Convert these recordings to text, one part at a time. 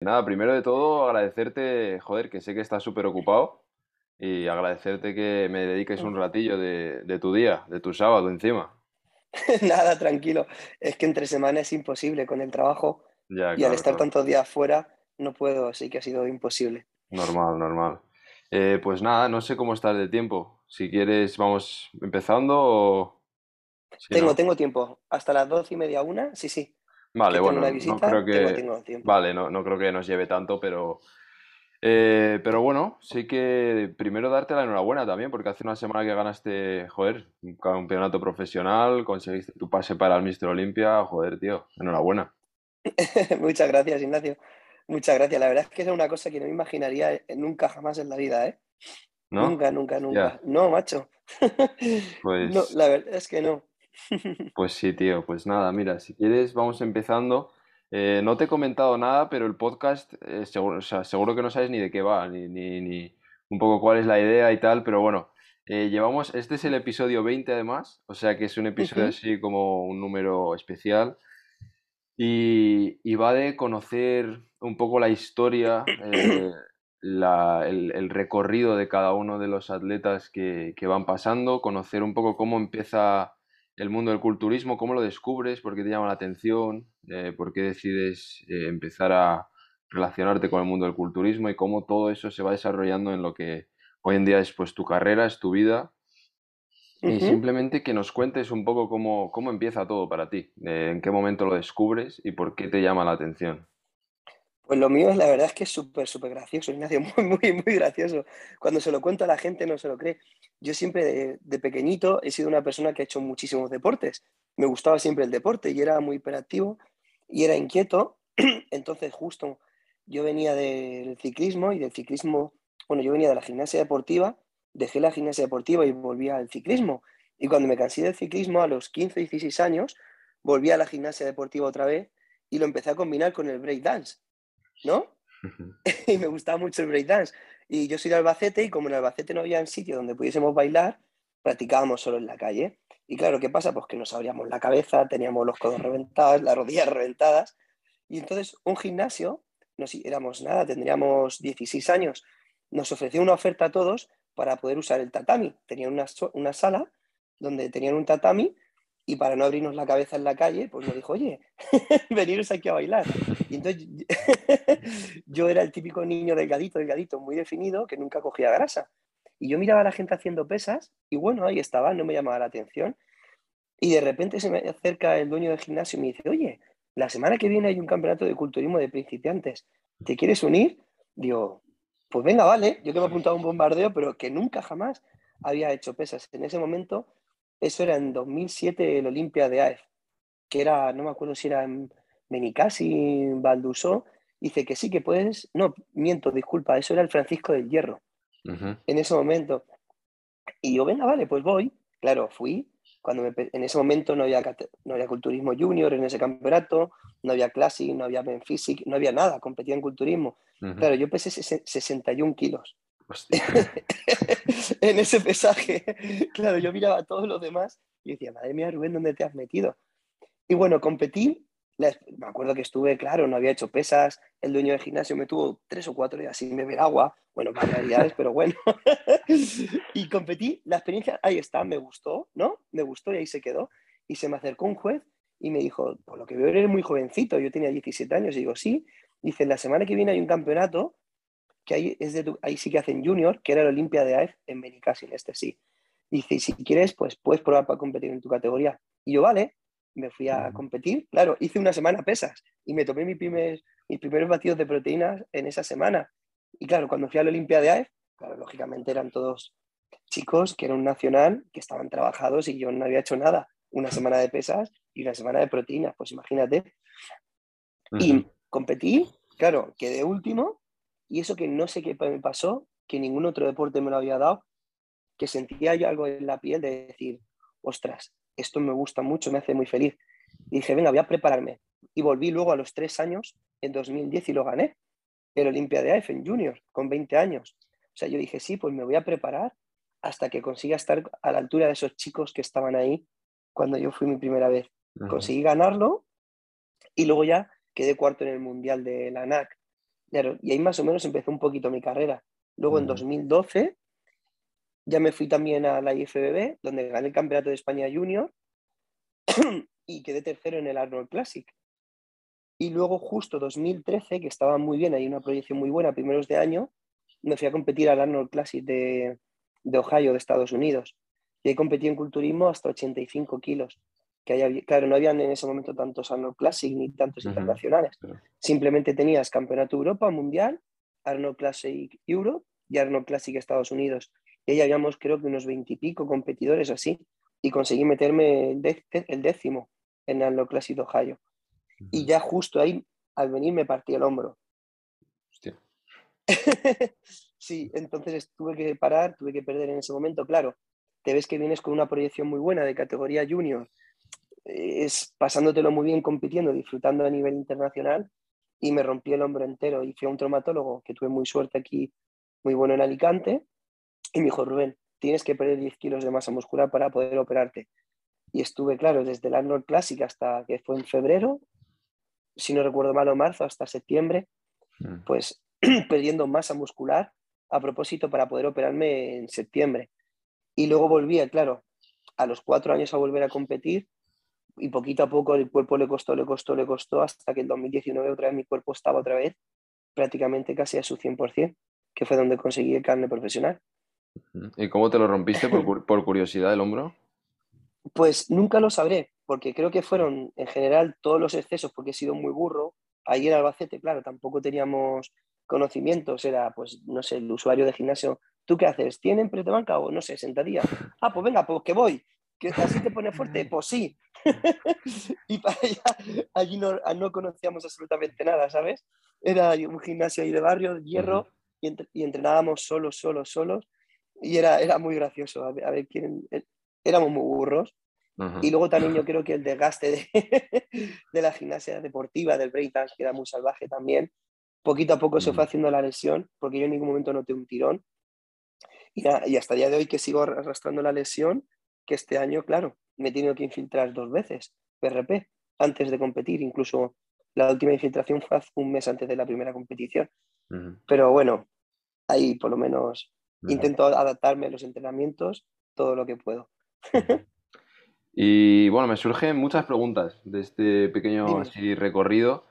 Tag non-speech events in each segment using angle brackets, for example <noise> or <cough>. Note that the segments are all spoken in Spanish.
Nada, primero de todo agradecerte, joder, que sé que estás súper ocupado y agradecerte que me dediques un ratillo de, de tu día, de tu sábado encima. <laughs> Nada, tranquilo. Es que entre semanas es imposible con el trabajo Ya, y al estar claro. tantos días fuera no puedo, así que ha sido imposible. Normal, normal. Eh, pues nada, no sé cómo estás de tiempo. Si quieres, vamos empezando o... Si Tengo, no. tengo tiempo. Hasta las doce y media, una, sí, sí. Vale, bueno, no creo tengo, que... tengo. Vale, no, no creo que nos lleve tanto, pero... eh, pero bueno, sí que primero darte la enhorabuena también, porque hace una semana que ganaste, joder, un campeonato profesional, conseguiste tu pase para el Mister Olympia, joder, tío, enhorabuena, <laughs> Muchas gracias, Ignacio. Muchas gracias. La verdad es que es una cosa que no me imaginaría eh, nunca jamás en la vida, ¿eh? ¿no? Nunca, nunca, nunca. No, macho. <laughs> No, pues... la verdad es que no. <laughs> Pues sí, tío, pues nada, mira, si quieres vamos empezando. Eh, no te he comentado nada, pero el podcast, eh, seguro, o sea, seguro que no sabes ni de qué va, ni, ni, ni un poco cuál es la idea y tal, pero bueno, eh, llevamos, este es el episodio 20 además, o sea que es un episodio así como un número especial y, y va de conocer un poco la historia, <coughs> la- el, el recorrido de cada uno de los atletas que, que van pasando, conocer un poco cómo empieza el mundo del culturismo, cómo lo descubres, por qué te llama la atención, eh, por qué decides eh, empezar a relacionarte con el mundo del culturismo y cómo todo eso se va desarrollando en lo que hoy en día es pues tu carrera, es tu vida y simplemente que nos cuentes un poco cómo, cómo empieza todo para ti, eh, en qué momento lo descubres y por qué te llama la atención. Pues lo mío, la verdad es que es súper, súper gracioso, Ignacio, <laughs> muy, muy, muy gracioso. Cuando se lo cuento a la gente no se lo cree. Yo siempre de, de pequeñito he sido una persona que ha hecho muchísimos deportes. Me gustaba siempre el deporte y era muy hiperactivo y era inquieto. <clears throat> Entonces, justo yo venía del ciclismo y del ciclismo, bueno, yo venía de la gimnasia deportiva, dejé la gimnasia deportiva y volví al ciclismo. Y cuando me cansé del ciclismo a los 15, 16 años, volví a la gimnasia deportiva otra vez y lo empecé a combinar con el breakdance. ¿No? <laughs> Y me gustaba mucho el breakdance. Y yo soy de Albacete y como en Albacete no había un sitio donde pudiésemos bailar, practicábamos solo en la calle. Y claro, ¿qué pasa? Pues que nos abríamos la cabeza, teníamos los codos reventados, las rodillas reventadas. Y entonces un gimnasio, no si éramos nada, tendríamos 16 años, nos ofreció una oferta a todos para poder usar el tatami. Tenían una, una sala donde tenían un tatami y para no abrirnos la cabeza en la calle, pues nos dijo, oye, <laughs> veniros aquí a bailar. Y entonces <laughs> yo era el típico niño delgadito, delgadito, muy definido, que nunca cogía grasa. Y yo miraba a la gente haciendo pesas y bueno, ahí estaba, no me llamaba la atención. Y de repente se me acerca el dueño del gimnasio y me dice, oye, la semana que viene hay un campeonato de culturismo de principiantes, ¿te quieres unir? Digo, pues venga, vale, yo que me he apuntado a un bombardeo, pero que nunca jamás había hecho pesas. En ese momento, eso era en 2007 el Olimpia de AEF, que era, no me acuerdo si era en Benicassi, Valdusó, dice que sí, que puedes, no, miento, disculpa, eso era el Francisco del Hierro, en ese momento. Y yo, venga, vale, pues voy. Claro, fui. Cuando me en ese momento no había, no había culturismo junior en ese campeonato, no había classic, no había men physique, no había nada, competía en culturismo. Claro, yo pesé sese- 61 kilos <laughs> En ese pesaje. Claro, yo miraba a todos los demás y decía, madre mía, Rubén, ¿dónde te has metido? Y bueno, competí. me acuerdo que estuve, claro, no había hecho pesas. El dueño del gimnasio me tuvo tres o cuatro días sin beber agua. Bueno, barbaridades, pero bueno. <laughs> y competí. La experiencia, ahí está, me gustó, ¿no? Me gustó y ahí se quedó. Y se me acercó un juez y me dijo, por lo que veo eres muy jovencito. Yo tenía 17 años y digo, sí. Dice, la semana que viene hay un campeonato que ahí, es de tu- ahí sí que hacen junior, que era el Olimpia de AEF en Benicassim, este sí. Dice, y si quieres, pues puedes probar para competir en tu categoría. Y yo, vale, me fui a competir. Claro, hice una semana pesas y me tomé mi primer, mis primeros batidos de proteínas en esa semana. Y claro, cuando fui a la Olimpia de AEF, claro, lógicamente eran todos chicos que eran un nacional, que estaban trabajados y yo no había hecho nada. Una semana de pesas y una semana de proteínas, pues imagínate. Ujú. Y competí, claro, quedé último y eso que no sé qué me pasó, que ningún otro deporte me lo había dado, que sentía yo algo en la piel de decir, ostras, esto me gusta mucho, me hace muy feliz. Y dije, venga, voy a prepararme. Y volví luego a los tres años, en 2010, y lo gané, el Olimpia de en Junior, con 20 años. O sea, yo dije, sí, pues me voy a preparar hasta que consiga estar a la altura de esos chicos que estaban ahí cuando yo fui mi primera vez. Conseguí ganarlo y luego ya quedé cuarto en el Mundial de la NAC Claro, y ahí más o menos empezó un poquito mi carrera. Luego en 2012 ya me fui también a la IFBB, donde gané el Campeonato de España Junior <clears throat> y quedé tercero en el Arnold Classic. Y luego justo 2013, que estaba muy bien, hay una proyección muy buena, primeros de año, me fui a competir al Arnold Classic de, de Ohio, de Estados Unidos. Y ahí competí en culturismo hasta 85 kilos. Que claro, no habían en ese momento tantos Arnold Classic ni tantos internacionales. Simplemente tenías Campeonato Europa, Mundial, Arnold Classic Europe y Arnold Classic Estados Unidos. Y ahí habíamos creo que unos veintipico competidores así. Y conseguí meterme el décimo en Arnold Classic Ohio. Y ya justo ahí, al venir, me partí el hombro. Hostia. <laughs> sí, entonces tuve que parar, tuve que perder en ese momento. Claro, te ves que vienes con una proyección muy buena de categoría junior, es pasándotelo muy bien compitiendo, disfrutando a nivel internacional y me rompí el hombro entero y fui a un traumatólogo que tuve muy suerte aquí, muy bueno en Alicante y me dijo, Rubén, tienes que perder 10 kilos de masa muscular para poder operarte. Y estuve, claro, desde el Arnold Classic hasta que fue en febrero, si no recuerdo mal, o marzo, hasta septiembre, mm. pues <clears throat> perdiendo masa muscular a propósito para poder operarme en septiembre. Y luego volvía, claro, a los cuatro años a volver a competir y poquito a poco el cuerpo le costó, le costó, le costó, hasta que en 2019 otra vez mi cuerpo estaba otra vez prácticamente casi a su 100%, que fue donde conseguí el carne profesional. ¿Y cómo te lo rompiste por, por curiosidad el hombro? Pues nunca lo sabré, porque creo que fueron en general todos los excesos, porque he sido muy burro. Ahí en Albacete, claro, tampoco teníamos conocimientos, era, pues, no sé, el usuario de gimnasio, ¿tú qué haces? ¿Tienen press de banca o, no sé, sentadilla? Ah, pues venga, pues que voy. ¿Que así te pone fuerte? Pues sí. <laughs> <laughs> y para allá, allí no, no, conocíamos absolutamente nada, ¿sabes? Era un gimnasio ahí de barrio, de hierro, y, y, entrenábamos solos, solos, solos. Y era, era muy gracioso. A ver, a ver quién, éramos muy burros. Y luego también yo creo que el desgaste de, <laughs> de la gimnasia deportiva, del breakdance, que era muy salvaje también, poquito a poco se fue haciendo la lesión, porque yo en ningún momento noté un tirón. Y, y hasta el día de hoy que sigo arrastrando la lesión, que este año, claro, me he tenido que infiltrar dos veces, PRP, antes de competir. Incluso la última infiltración fue hace un mes antes de la primera competición. Pero bueno, ahí por lo menos intento adaptarme a los entrenamientos todo lo que puedo. <laughs> y bueno, me surgen muchas preguntas de este pequeño así recorrido.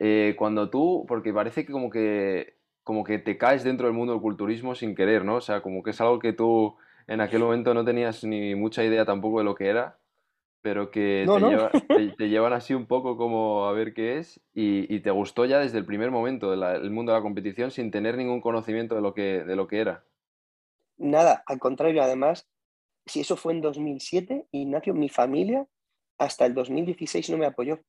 Eh, cuando tú, porque parece que como que como que te caes dentro del mundo del culturismo sin querer, ¿no? O sea, como que es algo que tú en aquel momento no tenías ni mucha idea tampoco de lo que era, pero que <laughs> te, llevan así un poco como a ver qué es y, te gustó ya desde el primer momento del mundo de la competición sin tener ningún conocimiento de lo que, de lo que era. Nada, al contrario, además, si eso fue en 2007, Ignacio, mi familia, hasta el 2016 no me apoyó.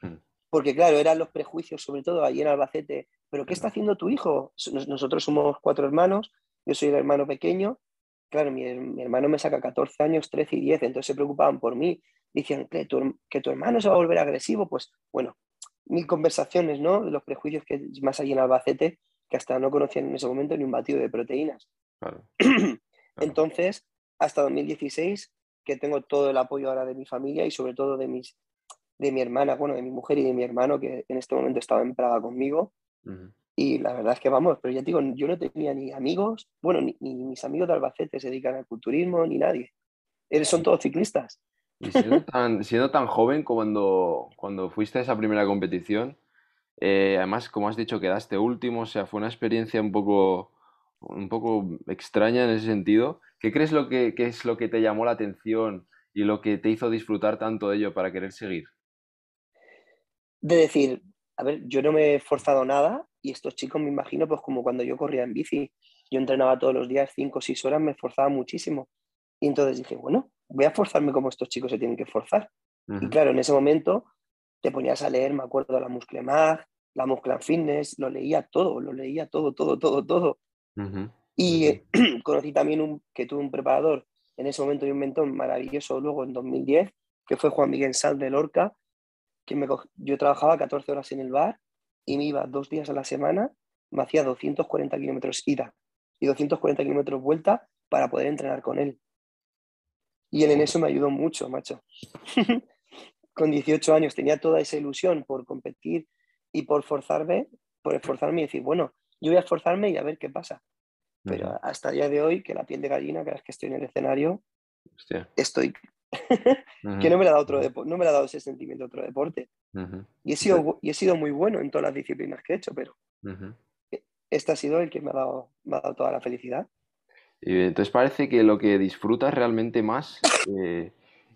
Hmm. Porque claro, eran los prejuicios, sobre todo allí en Albacete, pero ¿qué está haciendo tu hijo? Nosotros somos cuatro hermanos, yo soy el hermano pequeño, claro, mi, hermano me saca 14 años, 13 y 10, entonces se preocupaban por mí, decían que tu, que tu hermano se va a volver agresivo, pues bueno, mil conversaciones, ¿no? De los prejuicios que más hay en Albacete, que hasta no conocían en ese momento ni un batido de proteínas. <clears throat> Entonces, hasta 2016, que tengo todo el apoyo ahora de mi familia y sobre todo de, mis, de mi hermana, bueno, de mi mujer y de mi hermano, que en este momento estaba en Praga conmigo. Y la verdad es que vamos, pero ya digo, yo no tenía ni amigos, bueno, ni, mis amigos de Albacete se dedican al culturismo, ni nadie. Son todos ciclistas. Y siendo tan, siendo tan joven cuando, cuando fuiste a esa primera competición, eh, además, como has dicho, quedaste último, o sea, fue una experiencia un poco, un poco extraña en ese sentido. ¿Qué crees lo que, es lo que te llamó la atención y lo que te hizo disfrutar tanto de ello para querer seguir? De decir, a ver, yo no me he forzado nada y estos chicos me imagino pues como cuando yo corría en bici, yo entrenaba todos los días 5 o 6 horas, me esforzaba muchísimo. Y entonces dije, bueno, voy a forzarme como estos chicos se tienen que forzar. Y claro, en ese momento te ponías a leer, me acuerdo, la Muscle Mag, la Muscle Fitness, lo leía todo, lo leía todo, todo, todo, todo. Y <clears throat> conocí también un, que tuve un preparador en ese momento y un mentor maravilloso luego en 2010, que fue Juan Miguel Sal de Lorca, que me yo trabajaba 14 horas en el bar y me iba dos días a la semana, me hacía 240 kilómetros ida y 240 kilómetros vuelta para poder entrenar con él. Y él en eso me ayudó mucho, macho. <laughs> con 18 años tenía toda esa ilusión por competir y por forzarme, por esforzarme y decir, bueno, yo voy a esforzarme y a ver qué pasa. Pero hasta el día de hoy, que la piel de gallina, cada vez que estoy en el escenario, estoy... que no me, ha dado otro no me ha dado ese sentimiento otro deporte. y, he sido, y he sido muy bueno en todas las disciplinas que he hecho, pero e, este ha sido el que me ha dado, me ha dado toda la felicidad. Y entonces parece que lo que disfrutas realmente más, eh,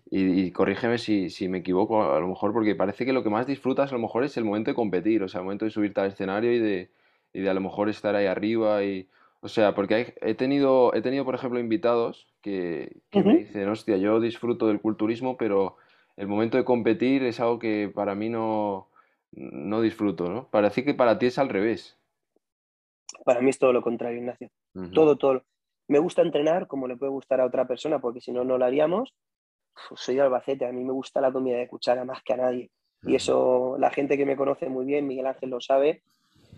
y, corrígeme si, si, me equivoco a lo mejor, porque parece que lo que más disfrutas a lo mejor es el momento de competir, o sea, el momento de subirte al escenario y de, y de a lo mejor estar ahí arriba y... O sea, porque he, tenido, he tenido, por ejemplo, invitados que, me dicen, hostia, yo disfruto del culturismo, pero el momento de competir es algo que para mí no, no disfruto, ¿no? Parece que para ti es al revés. Para mí es todo lo contrario, Ignacio. Todo, todo. Me gusta entrenar como le puede gustar a otra persona, porque si no, no lo haríamos. soy de Albacete, a mí me gusta la comida de cuchara más que a nadie. Y eso la gente que me conoce muy bien, Miguel Ángel lo sabe,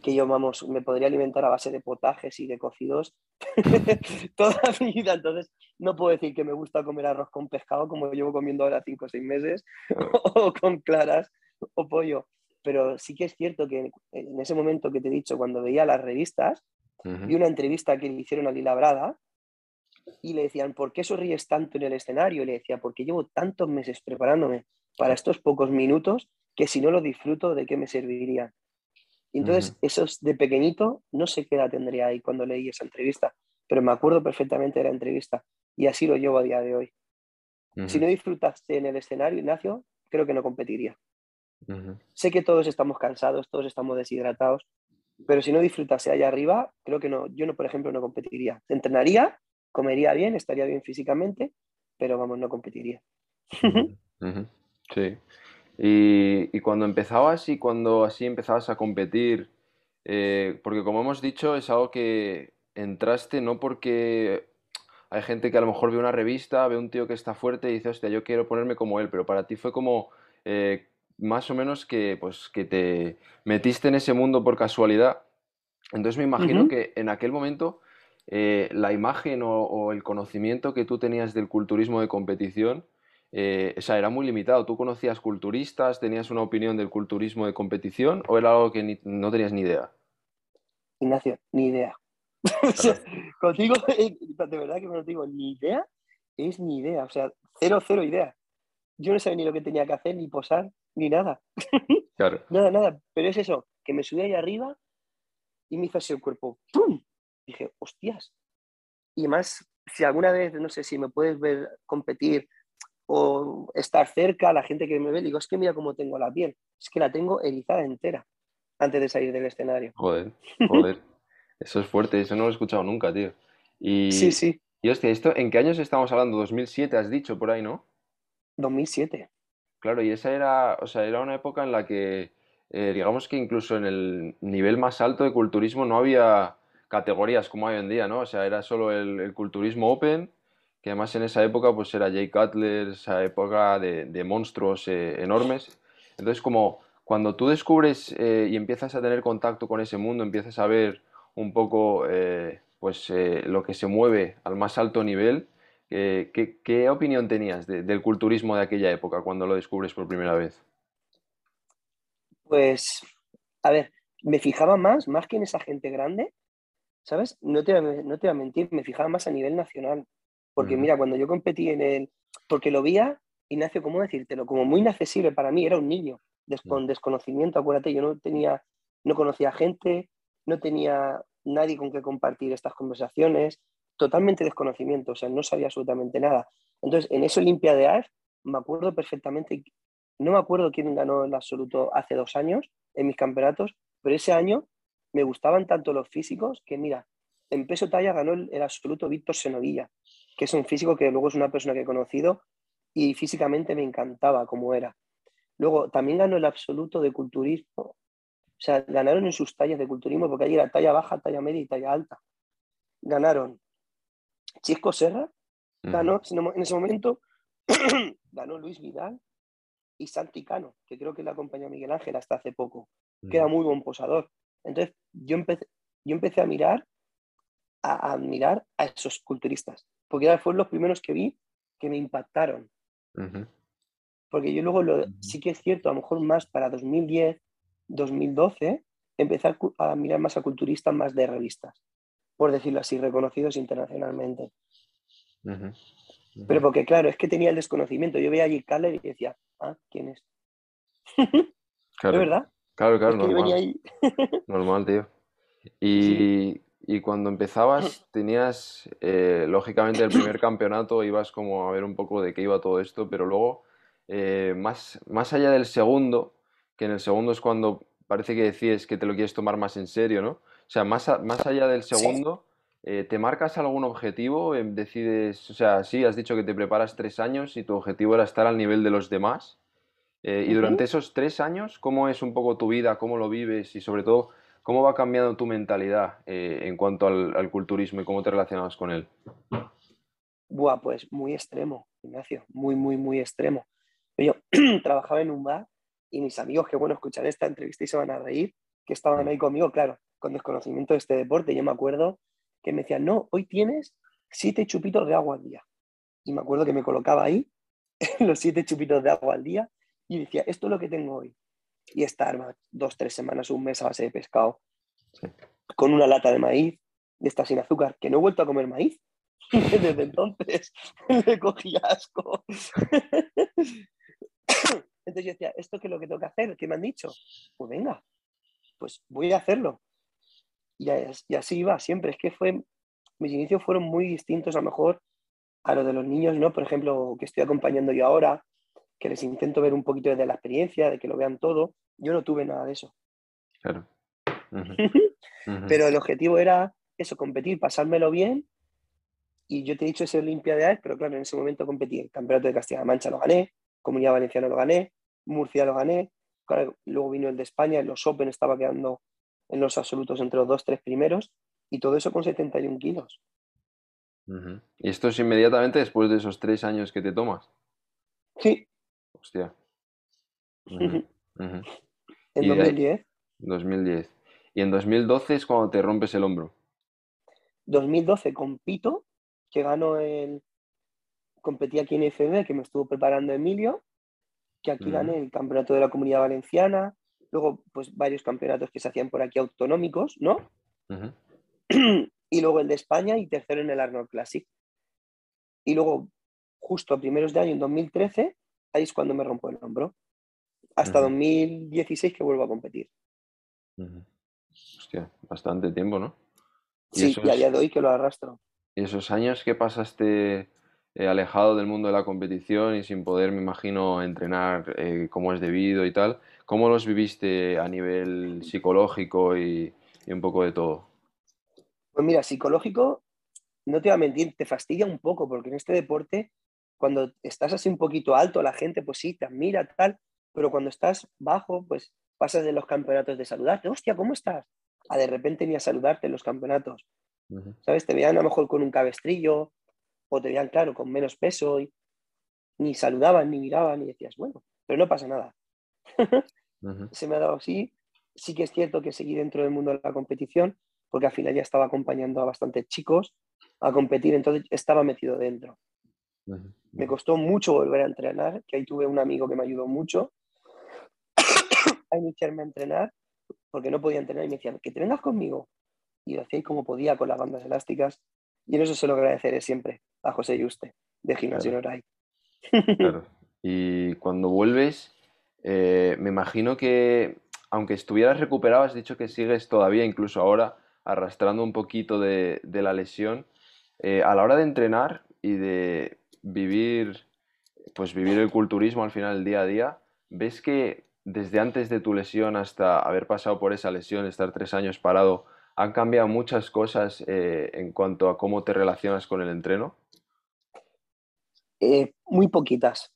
que yo, vamos, me podría alimentar a base de potajes y de cocidos <laughs> toda mi vida. Entonces, no puedo decir que me gusta comer arroz con pescado como llevo comiendo ahora cinco o seis meses, <laughs> o con claras o pollo. Pero sí que es cierto que en ese momento que te he dicho, cuando veía las revistas, vi una entrevista que le hicieron a Lila Brada y le decían, ¿por qué sonríes tanto en el escenario? Y le decía, porque llevo tantos meses preparándome para estos pocos minutos que si no lo disfruto, ¿de qué me entonces, eso es de pequeñito, no sé qué edad tendría ahí cuando leí esa entrevista, pero me acuerdo perfectamente de la entrevista y así lo llevo a día de hoy. Si no disfrutaste en el escenario, Ignacio, creo que no competiría. Sé que todos estamos cansados, todos estamos deshidratados, pero si no disfrutase allá arriba, creo que no. Yo, no, por ejemplo, no competiría. Entrenaría, comería bien, estaría bien físicamente, pero vamos, no competiría. <laughs> Sí. Y, cuando empezabas y cuando así empezabas a competir, eh, porque como hemos dicho, es algo que entraste no porque hay gente que a lo mejor ve una revista, ve un tío que está fuerte y dice, hostia, yo quiero ponerme como él, pero para ti fue como eh, más o menos que, pues, que te metiste en ese mundo por casualidad. Entonces me imagino que en aquel momento eh, la imagen o, el conocimiento que tú tenías del culturismo de competición eh, o sea, era muy limitado. ¿Tú conocías culturistas? ¿Tenías una opinión del culturismo de competición o era algo que no tenías ni idea? Ignacio, ni idea. <laughs> contigo, de verdad que no digo ni idea, es ni idea. O sea, cero, cero idea. Yo no sabía ni lo que tenía que hacer, ni posar, ni nada. <laughs> Claro. nada, nada. Pero es eso, que me subí ahí arriba y me hizo así el cuerpo. ¡Pum! Dije, hostias. Y además, si alguna vez, no sé si me puedes ver competir o estar cerca, la gente que me ve, digo, es que mira cómo tengo la piel, es que la tengo erizada entera antes de salir del escenario. Joder, <laughs> joder, eso es fuerte, eso no lo he escuchado nunca, tío. Y, sí, sí. Y hostia, ¿esto, ¿en qué años estamos hablando? 2007 has dicho por ahí, ¿no? 2007. Claro, y esa era, o sea, era una época en la que, eh, digamos que incluso en el nivel más alto de culturismo no había categorías como hay hoy en día, ¿no? O sea, era solo el, el culturismo open que además en esa época pues era Jay Cutler, esa época de, monstruos eh, enormes. Entonces como cuando tú descubres eh, y empiezas a tener contacto con ese mundo, empiezas a ver un poco eh, pues lo que se mueve al más alto nivel, ¿qué, opinión tenías del culturismo de aquella época cuando lo descubres por primera vez? Pues, a ver, me fijaba más, más que en esa gente grande, ¿sabes? No te, no te voy a mentir, me fijaba más a nivel nacional. Porque mira, cuando yo competí en el... Porque lo veía, Ignacio, ¿cómo decírtelo? Como muy inaccesible para mí, era un niño, con desconocimiento, acuérdate, yo no tenía, no conocía gente, no tenía nadie con que compartir estas conversaciones, totalmente desconocimiento, o sea, no sabía absolutamente nada. Entonces, en esa Olimpia de AF, me acuerdo perfectamente, no me acuerdo quién ganó el absoluto hace dos años en mis campeonatos, pero ese año me gustaban tanto los físicos que, mira, en peso talla ganó el, el absoluto Víctor Senovilla, que es un físico que luego es una persona que he conocido y físicamente me encantaba como era. Luego también ganó el absoluto de culturismo, o sea, ganaron en sus tallas de culturismo porque ahí era talla baja, talla media y talla alta. Ganaron Chisco Serra, ganó en ese momento, <coughs> ganó Luis Vidal y Santi Cano, que creo que le acompañó a Miguel Ángel hasta hace poco, que era muy buen posador. Entonces yo empecé, yo empecé a mirar, a admirar a esos culturistas porque fueron los primeros que vi que me impactaron. Porque yo luego lo, sí que es cierto, a lo mejor más para 2010, 2012, empecé a mirar más a culturistas más de revistas, por decirlo así, reconocidos internacionalmente. Pero porque, claro, es que tenía el desconocimiento. Yo veía a Jake Cutler y decía, ah, ¿quién es? <laughs> Claro. ¿Es verdad? Claro, claro, normal. ahí. <laughs> Normal, tío. Y, y cuando empezabas, <clears throat> tenías, eh, lógicamente, el primer campeonato, ibas como a ver un poco de qué iba todo esto, pero luego, eh, más, más allá del segundo, que en el segundo es cuando parece que decides que te lo quieres tomar más en serio, ¿no? O sea, más, a- más allá del Sí. segundo, eh, ¿te marcas algún objetivo? Em, Decides, o sea, sí, has dicho que te preparas tres años y tu objetivo era estar al nivel de los demás. Eh, y durante esos tres años, ¿cómo es un poco tu vida? ¿Cómo lo vives? Y sobre todo, ¿cómo va cambiando tu mentalidad eh, en cuanto al, culturismo y cómo te relacionas con él? Buah, pues muy extremo, Ignacio, muy, muy, muy extremo. Yo <clears throat> trabajaba en un bar y mis amigos que, bueno, escuchan esta entrevista y se van a reír, que estaban ahí conmigo, claro, con desconocimiento de este deporte. Yo me acuerdo que me decían, no, hoy tienes siete chupitos de agua al día. Y me acuerdo que me colocaba ahí <laughs> los siete chupitos de agua al día y decía, esto es lo que tengo hoy. Y estar dos, tres semanas, un mes a base de pescado, Sí. con una lata de maíz, de esta sin azúcar, que no he vuelto a comer maíz. <laughs> Desde entonces <laughs> le cogí asco. <coughs> Entonces yo decía, ¿esto qué es lo que tengo que hacer? ¿Qué me han dicho? Pues venga, pues voy a hacerlo. Y, as- y así iba siempre. Es que fue, mis inicios fueron muy distintos a lo mejor a los de los niños, ¿no? Por ejemplo, que estoy acompañando yo ahora, que les intento ver un poquito de la experiencia, de que lo vean todo. Yo no tuve nada de eso. Claro. <laughs> Pero el objetivo era eso, competir, pasármelo bien. Y yo te he dicho ese Olimpiada, pero claro, en ese momento competí. El Campeonato de Castilla-La Mancha lo gané, Comunidad Valenciana lo gané, Murcia lo gané. Claro, luego vino el de España, en los Open estaba quedando en los absolutos entre los dos, tres primeros. Y todo eso con 71 kilos. Ujú. Y esto es inmediatamente después de esos tres años que te tomas. Sí, Hostia. <laughs> En Y de ahí- 2010. 2010. Y en 2012 es cuando te rompes el hombro. 2012 compito, que gano el... Competí aquí en FB, que me estuvo preparando Emilio, que aquí gané el campeonato de la Comunidad Valenciana, luego pues varios campeonatos que se hacían por aquí autonómicos, ¿no? <clears throat> Y luego el de España y tercero en el Arnold Classic. Y luego, justo a primeros de año, en 2013, ahí es cuando me rompo el hombro. Hasta Ujú. 2016 que vuelvo a competir. Hostia, bastante tiempo, ¿no? Y Sí, eso y a día de hoy que lo arrastro. Y esos años que pasaste eh, alejado del mundo de la competición y sin poder, me imagino, entrenar eh, como es debido y tal, ¿cómo los viviste a nivel psicológico y, y un poco de todo? Pues mira, psicológico, no te voy a mentir, te fastidia un poco, porque en este deporte, cuando estás así un poquito alto, la gente pues sí, te admira, tal, pero cuando estás bajo, pues pasas de los campeonatos de saludarte, hostia, ¿cómo estás? A de repente ni a saludarte en los campeonatos, ¿sabes? Te veían a lo mejor con un cabestrillo, o te veían, claro, con menos peso, y ni saludaban, ni miraban, y decías, bueno, pero no pasa nada. <laughs> Se me ha dado así. Sí que es cierto que seguí dentro del mundo de la competición, porque al final ya estaba acompañando a bastantes chicos a competir, entonces estaba metido dentro. ujú, Me costó mucho volver a entrenar, que ahí tuve un amigo que me ayudó mucho <coughs> a iniciarme a entrenar, porque no podía entrenar y me decía, que te vengas conmigo. Y lo hacía como podía con las bandas elásticas. Y en eso se lo agradeceré siempre a José Yuste, de Gimnasio Claro. Noray. Claro. <laughs> Y cuando vuelves, eh, me imagino que, aunque estuvieras recuperado, has dicho que sigues todavía, incluso ahora, arrastrando un poquito de, de la lesión. Eh, a la hora de entrenar y de vivir, pues vivir el culturismo al final, el día a día, ¿ves que desde antes de tu lesión hasta haber pasado por esa lesión, estar tres años parado, han cambiado muchas cosas eh, en cuanto a cómo te relacionas con el entreno? Eh, muy poquitas.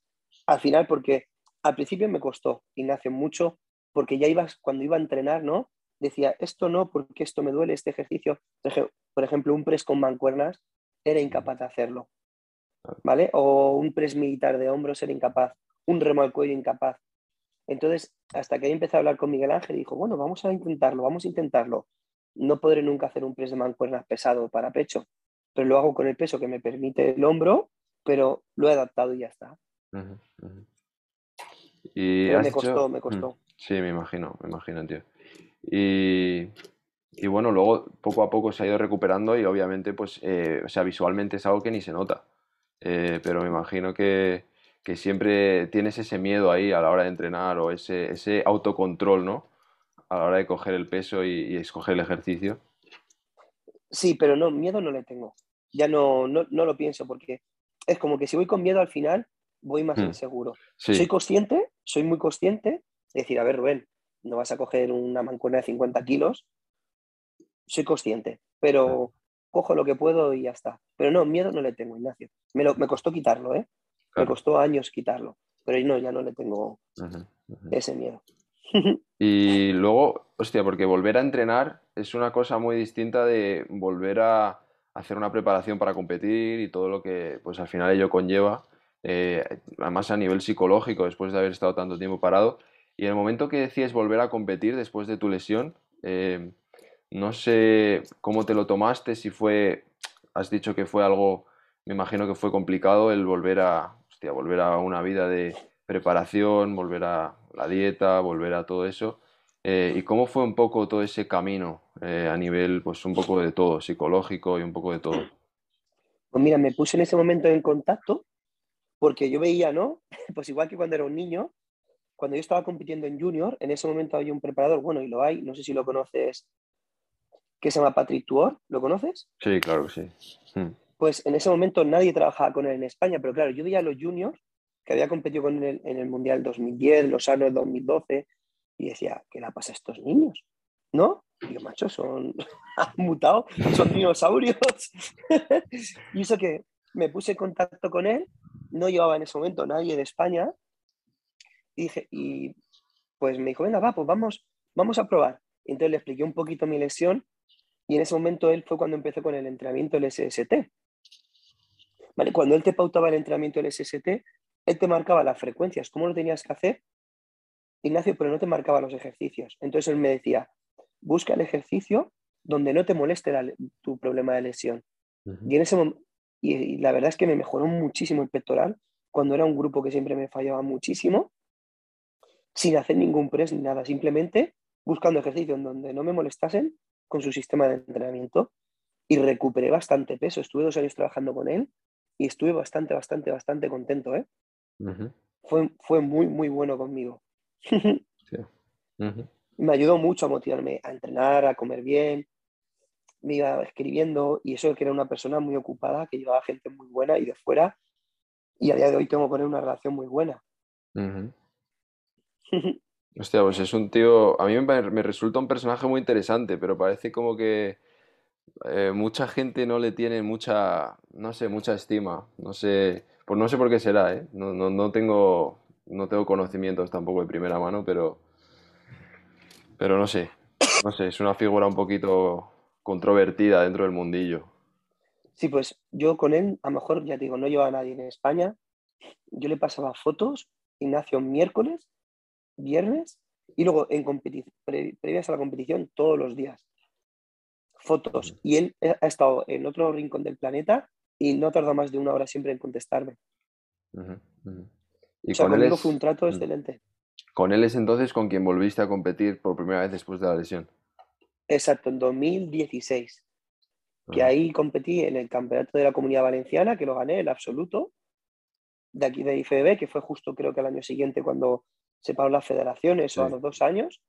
Al final, porque al principio me costó, Ignacio, mucho, porque ya ibas, cuando iba a entrenar, ¿no? Decía, esto no, porque esto me duele, este ejercicio. Por ej- Por ejemplo, un press con mancuernas, era incapaz de hacerlo, ¿vale? O un press militar de hombros, era incapaz. Un remo al cuello, incapaz. Entonces, hasta que ahí empecé a hablar con Miguel Ángel, dijo, bueno, vamos a intentarlo, vamos a intentarlo. No podré nunca hacer un press de mancuernas pesado para pecho, pero lo hago con el peso que me permite el hombro, pero lo he adaptado y ya está. Y me costó, me Mm, costó. Sí, me imagino, me imagino, tío. Y, y bueno, luego poco a poco se ha ido recuperando y obviamente, pues, eh, o sea, visualmente es algo que ni se nota. Eh, pero me imagino que, que, siempre tienes ese miedo ahí a la hora de entrenar o ese, ese autocontrol, ¿no? A la hora de coger el peso y, y, escoger el ejercicio. Sí, pero no, miedo no le tengo. Ya no, no, no lo pienso porque es como que si voy con miedo al final, voy más hmm. inseguro. Sí. Soy consciente, soy muy consciente de decir, a ver, Rubén, no vas a coger una mancuerna de 50 kilos. Soy consciente, pero cojo lo que puedo y ya está. Pero no, miedo no le tengo, Ignacio. Me, lo, me costó quitarlo, ¿eh? Me costó años quitarlo, pero no, ya no le tengo ese miedo. <laughs> y luego, hostia, porque volver a entrenar es una cosa muy distinta de volver a hacer una preparación para competir y todo lo que pues al final ello conlleva, eh, además a nivel psicológico, después de haber estado tanto tiempo parado. Y en el momento que decides volver a competir después de tu lesión, eh, no sé cómo te lo tomaste, si fue, has dicho que fue algo, me imagino que fue complicado el volver a, volver a una vida de preparación, volver a la dieta, volver a todo eso. Eh, ¿Y cómo fue un poco todo ese camino eh, a nivel, pues un poco de todo, psicológico y un poco de todo? Pues mira, me puse en ese momento en contacto porque yo veía, ¿no? <laughs> Pues igual que cuando era un niño, cuando yo estaba compitiendo en junior, en ese momento había un preparador, bueno, y lo hay, no sé si lo conoces, que se llama Patrick Tuor, ¿lo conoces? Sí, claro que sí. Hmm. Pues en ese momento nadie trabajaba con él en España, pero claro, yo veía a los juniors que había competido con él en el Mundial 2010, los años 2012, y decía, ¿qué le pasa a estos niños? ¿No? Y yo, macho, son <laughs> han mutado, son dinosaurios. <laughs> y eso que me puse en contacto con él, no llevaba en ese momento nadie de España, y dije, y pues me dijo, venga, va, pues vamos, vamos a probar. Entonces le expliqué un poquito mi lesión y en ese momento él fue cuando empezó con el entrenamiento del SST. ¿Vale? Cuando él te pautaba el entrenamiento del SST, él te marcaba las frecuencias, cómo lo tenías que hacer, Ignacio, pero no te marcaba los ejercicios. Entonces él me decía, busca el ejercicio donde no te moleste tu problema de lesión. Y en ese y la verdad es que me mejoró muchísimo el pectoral cuando era un grupo que siempre me fallaba muchísimo sin hacer ningún press ni nada, simplemente buscando ejercicios donde no me molestasen con su sistema de entrenamiento y recuperé bastante peso. Estuve dos años trabajando con él y estuve bastante, bastante, bastante contento. ¿eh? fue, fue muy, muy bueno conmigo. <laughs> Me ayudó mucho a motivarme a entrenar, a comer bien. Me iba escribiendo y eso que era una persona muy ocupada, que llevaba gente muy buena y de fuera. Y a día de hoy tengo con él una relación muy buena. <laughs> Hostia, pues es un tío. A mí me, resulta un personaje muy interesante, pero parece como que eh, mucha gente no le tiene mucha, no sé, mucha estima. No sé, pues no sé por qué será, ¿eh? No, no, no tengo, no tengo conocimientos tampoco de primera mano, pero, pero no sé, no sé, es una figura un poquito controvertida dentro del mundillo. Sí, pues yo con él, a lo mejor, ya digo, no lleva a nadie en España. Yo le pasaba fotos, Ignacio, miércoles, viernes y luego en previas a la competición todos los días. Fotos. Y él ha estado en otro rincón del planeta y no tardado más de una hora siempre en contestarme. Y con él fue un trato excelente. Con él es entonces con quien volviste a competir por primera vez después de la lesión. Exacto, en 2016. Que ahí competí en el campeonato de la Comunidad Valenciana, que lo gané, el absoluto, de aquí de IFBB, que fue justo creo que al año siguiente cuando se paró las federaciones o a los dos años.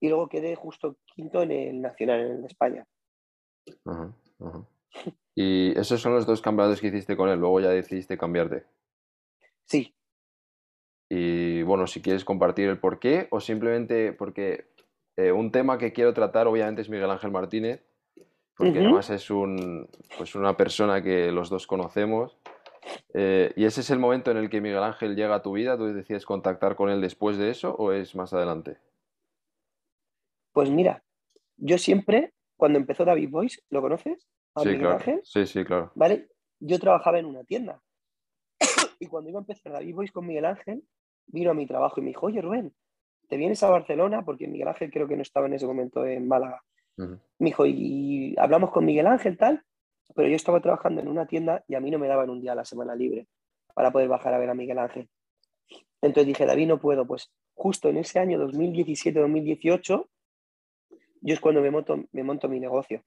Y luego quedé justo quinto en el Nacional, en España. Y esos son los dos campeonatos que hiciste con él, luego ya decidiste cambiarte. Sí, y bueno, si quieres compartir el por qué o simplemente porque eh, un tema que quiero tratar obviamente es Miguel Ángel Martínez, porque además es un, pues una persona que los dos conocemos. Eh, ¿Y ese es el momento en el que Miguel Ángel llega a tu vida? ¿Tú decides contactar con él después de eso o es más adelante? Pues mira, yo siempre, cuando empezó David Boyce, ¿lo conoces? sí, Miguel Ángel? Sí, sí, claro. ¿Vale? Yo trabajaba en una tienda. <coughs> y cuando iba a empezar David Boyce con Miguel Ángel, vino a mi trabajo y me dijo, oye Rubén, ¿te vienes a Barcelona? Porque Miguel Ángel creo que no estaba en ese momento en Málaga. Me dijo, y hablamos con Miguel Ángel tal, pero yo estaba trabajando en una tienda y a mí no me daban un día a la semana libre para poder bajar a ver a Miguel Ángel. Entonces dije, David, no puedo. Pues justo en ese año 2017-2018 yo es cuando me monto, me monto mi negocio.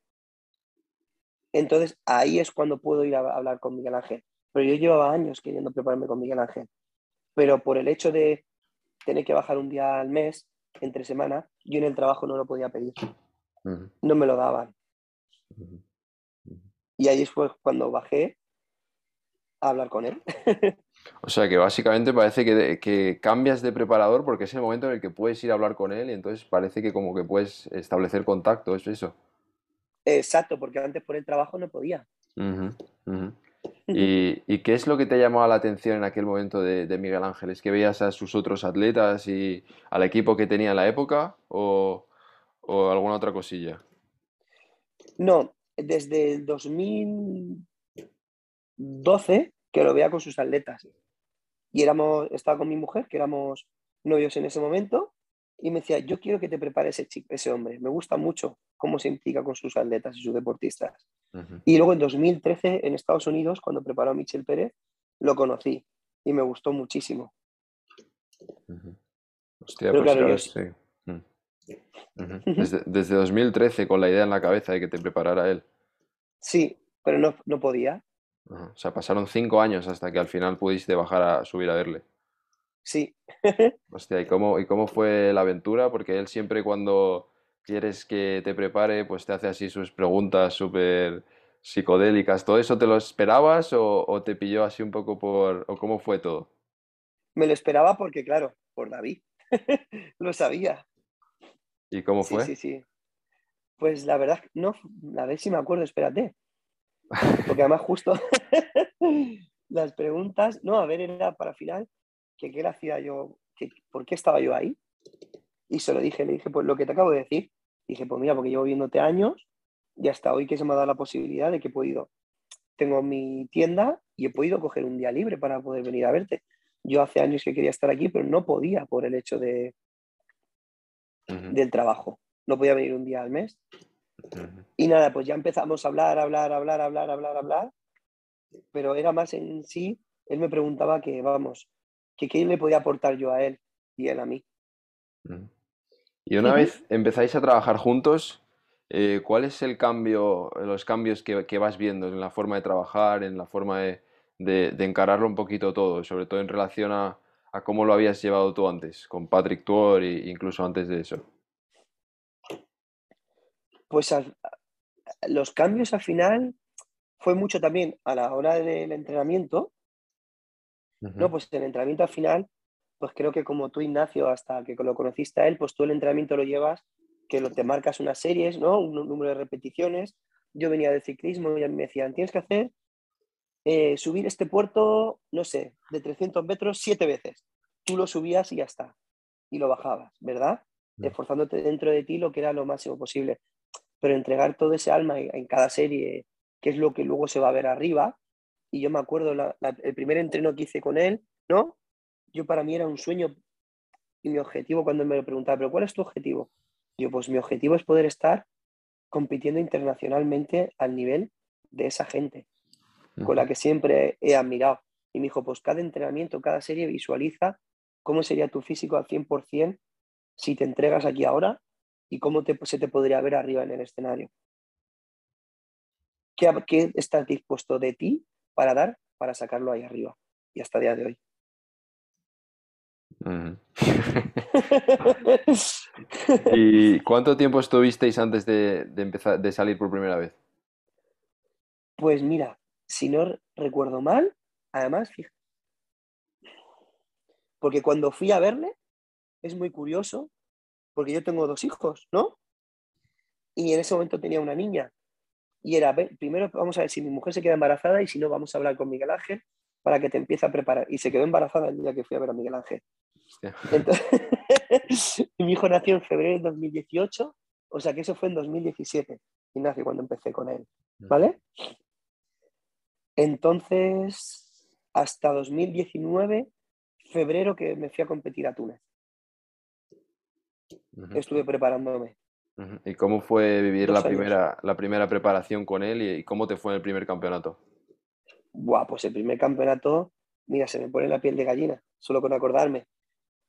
Entonces ahí es cuando puedo ir a hablar con Miguel Ángel. Pero yo llevaba años queriendo prepararme con Miguel Ángel. Pero por el hecho de tener que bajar un día al mes, entre semana, yo en el trabajo no lo podía pedir. No me lo daban. Y ahí fue cuando bajé a hablar con él. <laughs> o sea que básicamente parece que, que, cambias de preparador porque es el momento en el que puedes ir a hablar con él y entonces parece que como que puedes establecer contacto, ¿es eso? Exacto, porque antes por el trabajo no podía. <laughs> ¿Y, qué es lo que te ha llamado la atención en aquel momento de, Miguel Ángel? ¿Es que veías a sus otros atletas y al equipo que tenía en la época o, o alguna otra cosilla? No, desde el 2012 que lo veía con sus atletas. Y éramos, estaba con mi mujer, que éramos novios en ese momento, y me decía, yo quiero que te prepares ese, ese hombre, me gusta mucho cómo se implica con sus atletas y sus deportistas. Y luego en 2013 en Estados Unidos, cuando preparó a Michel Pérez, lo conocí y me gustó muchísimo. Hostia, pues sí. Desde, desde, 2013 con la idea en la cabeza de que te preparara él. Sí, pero no, no podía. O sea, pasaron cinco años hasta que al final pudiste bajar a subir a verle. Sí. <laughs> Hostia, ¿y cómo, ¿y cómo fue la aventura? Porque él siempre cuando quieres que te prepare, pues te hace así sus preguntas súper psicodélicas. ¿Todo eso te lo esperabas o, te pilló así un poco por... o cómo fue todo? Me lo esperaba porque, claro, por David. <laughs> lo sabía. ¿Y cómo fue? Sí, sí, sí. Pues la verdad, no, a ver si me acuerdo, espérate. Porque además justo <laughs> las preguntas, no, a ver, era para final, que qué hacía yo, que, por qué estaba yo ahí. Y se lo dije, le dije, pues lo que te acabo de decir. Dije, pues mira, porque llevo viéndote años y hasta hoy que se me ha dado la posibilidad de que he podido, tengo mi tienda y he podido coger un día libre para poder venir a verte. Yo hace años que quería estar aquí, pero no podía por el hecho de, del trabajo. No podía venir un día al mes. Y nada, pues ya empezamos a hablar, hablar, hablar, hablar, hablar, hablar, pero era más en sí, él me preguntaba que, vamos, que qué le podía aportar yo a él y él a mí. Y una vez empezáis a trabajar juntos, eh, ¿cuál es el cambio, los cambios que, vas viendo en la forma de trabajar, en la forma de, encararlo un poquito todo, sobre todo en relación a, a, cómo lo habías llevado tú antes, con Patrick Tuor e incluso antes de eso? pues los cambios al final fue mucho también a la hora del entrenamiento, ¿no? Pues el entrenamiento al final, pues creo que como tú, Ignacio, hasta que lo conociste a él, pues tú el entrenamiento lo llevas, que lo, te marcas unas series, ¿no? Un, número de repeticiones. Yo venía de ciclismo y me decían, tienes que hacer, eh, subir este puerto, no sé, de 300 metros siete veces. Tú lo subías y ya está. Y lo bajabas, ¿verdad? Mm. Esforzándote dentro de ti lo que era lo máximo posible pero entregar todo ese alma en cada serie, que es lo que luego se va a ver arriba. Y yo me acuerdo el primer entreno que hice con él, ¿no? Yo para mí era un sueño y mi objetivo cuando me lo preguntaba, ¿pero cuál es tu objetivo? Yo, pues mi objetivo es poder estar compitiendo internacionalmente al nivel de esa gente con la que siempre he admirado. Y me dijo, pues cada entrenamiento, cada serie visualiza cómo sería tu físico al 100% si te entregas aquí ahora y cómo se te podría ver arriba en el escenario. ¿Qué, estás dispuesto de ti para dar para sacarlo ahí arriba? Y hasta el día de hoy. <laughs> ¿Y cuánto tiempo estuvisteis antes de, empezar, de salir por primera vez? Pues mira, si no recuerdo mal, además, fíjate, porque cuando fui a verle, es muy curioso, porque yo tengo dos hijos, ¿no? Y en ese momento tenía una niña. Y era, primero vamos a ver si mi mujer se queda embarazada y si no, vamos a hablar con Miguel Ángel para que te empiece a preparar. Y se quedó embarazada el día que fui a ver a Miguel Ángel. <laughs> mi hijo nació en febrero del 2018, o sea que eso fue en 2017, Ignacio, cuando empecé con él. ¿Vale? Entonces, hasta 2019, febrero que me fui a competir a Túnez estuve preparándome. ¿Y cómo fue vivir la primera, la primera preparación con él y, cómo te fue en el primer campeonato? Buah, pues el primer campeonato, mira, se me pone la piel de gallina, solo con acordarme.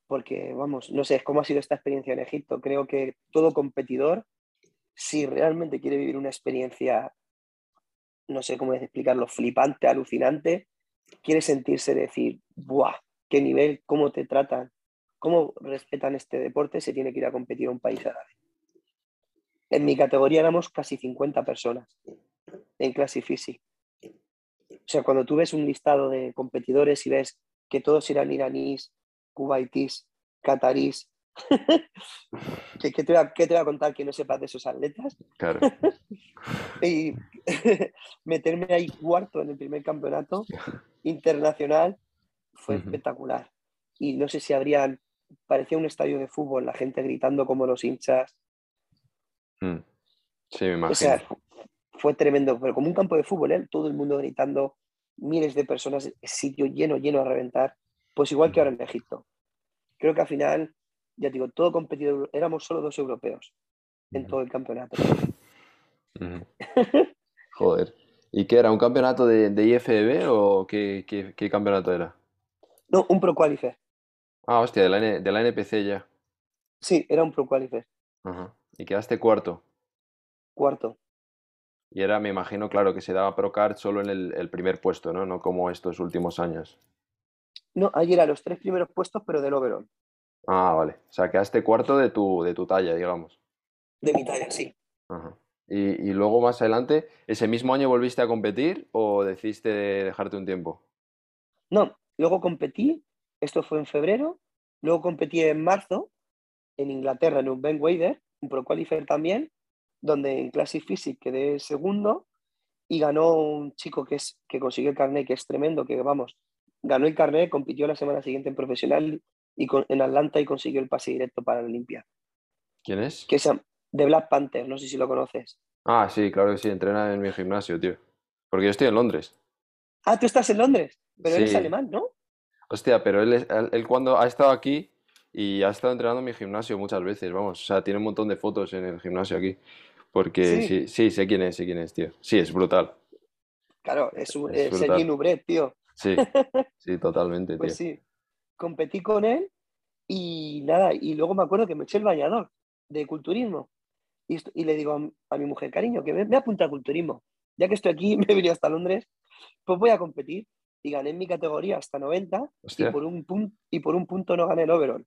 Porque, vamos, no sé cómo ha sido esta experiencia en Egipto. Creo que todo competidor si realmente quiere vivir una experiencia, no sé cómo explicarlo, flipante, alucinante, quiere sentirse decir, ¡buah! ¿Qué nivel? ¿Cómo te tratan? ¿Cómo respetan este deporte? Se tiene que ir a competir a un país árabe. En mi categoría éramos casi 50 personas en Classifisi. O sea, cuando tú ves un listado de competidores y ves que todos eran iraníes, cubaitis, catarís, <laughs> ¿Qué, te voy a, contar que no sepas de esos atletas? Claro. <laughs> y <laughs> meterme ahí cuarto en el primer campeonato internacional fue espectacular. Y no sé si habrían, parecía un estadio de fútbol, la gente gritando como los hinchas. Mm. Sí, me imagino. O sea, fue tremendo, pero como un campo de fútbol, ¿eh? todo el mundo gritando, miles de personas, sitio lleno, lleno a reventar, pues igual que ahora en Egipto. Creo que al final, ya digo, todo competidor, éramos solo dos europeos en todo el campeonato. <laughs> Joder. ¿Y qué era? ¿Un campeonato de, de IFBB o qué, qué, campeonato era? No, un Pro Qualifier. Ah, hostia, de la, de la NPC ya. Sí, era un Pro Qualifier. ¿Y quedaste cuarto? Cuarto. Y era, me imagino, claro, que se daba Procard solo en el, primer puesto, ¿no? No como estos últimos años. No, ahí eran los tres primeros puestos, pero del overall. Ah, vale. O sea, quedaste cuarto de tu, de tu talla, digamos. De mi talla, sí. Y, y, luego más adelante, ¿ese mismo año volviste a competir o decidiste dejarte un tiempo? No, luego competí, esto fue en febrero, luego competí en marzo en Inglaterra en un Ben Wader, un Pro Qualifier también, donde en Classic Physics quedé segundo y ganó un chico que, es, que consiguió el carnet, que es tremendo, que vamos, ganó el carnet, compitió la semana siguiente en profesional y en Atlanta y consiguió el pase directo para la Olimpia. ¿Quién es? Que es de Black Panther, no sé si lo conoces. Ah, sí, claro que sí, entrena en mi gimnasio, tío. Porque yo estoy en Londres. Ah, tú estás en Londres, pero él es alemán, ¿no? Hostia, pero él, él cuando ha estado aquí y ha estado entrenando en mi gimnasio muchas veces, vamos, o sea, tiene un montón de fotos en el gimnasio aquí. Porque sí, sí, sé quién es, sé quién es, tío. Sí, es brutal. Claro, es, un, es, Sergi tío. Sí, sí, totalmente, <laughs> pues tío. sí, competí con él y nada, y luego me acuerdo que me eché el bañador de culturismo. Y, y le digo a, mi mujer, cariño, que me, me apunta a culturismo. Ya que estoy aquí, <laughs> me he venido hasta Londres, pues voy a competir. Y gané en mi categoría hasta 90 y por, un y por un punto no gané el overall.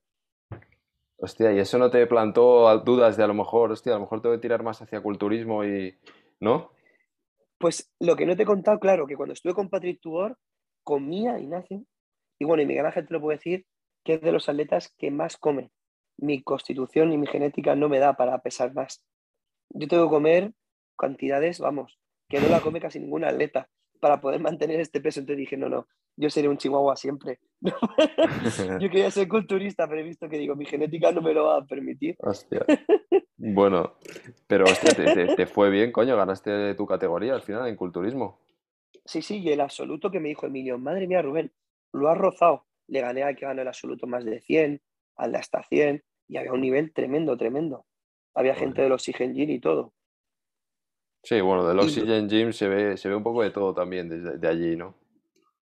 Hostia, ¿y eso no te plantó dudas de a lo mejor, hostia, a lo mejor tengo que tirar más hacia culturismo y. ¿No? Pues lo que no te he contado, claro, que cuando estuve con Patrick Tuor, comía Ignacio, y bueno, y Miguel Ángel te lo puedo decir, que es de los atletas que más come. Mi constitución y mi genética no me da para pesar más. Yo tengo que comer cantidades, vamos, que no la <laughs> come casi ningún atleta para poder mantener este peso. Entonces dije, no, no, yo seré un chihuahua siempre. <laughs> yo quería ser culturista, pero he visto que digo, mi genética no me lo va a permitir. Hostia. <laughs> Bueno, pero hostia, te, fue bien, coño, ganaste tu categoría al final en culturismo. Sí, sí, y el absoluto que me dijo Emilio, madre mía, Rubén, lo has rozado. Le gané al que ganó el absoluto más de 100, al de hasta 100, y había un nivel tremendo, tremendo. Había gente del Oxygen Gym y todo. Sí, bueno, del Oxygen Gym se ve, se ve un poco de todo también desde de allí, ¿no?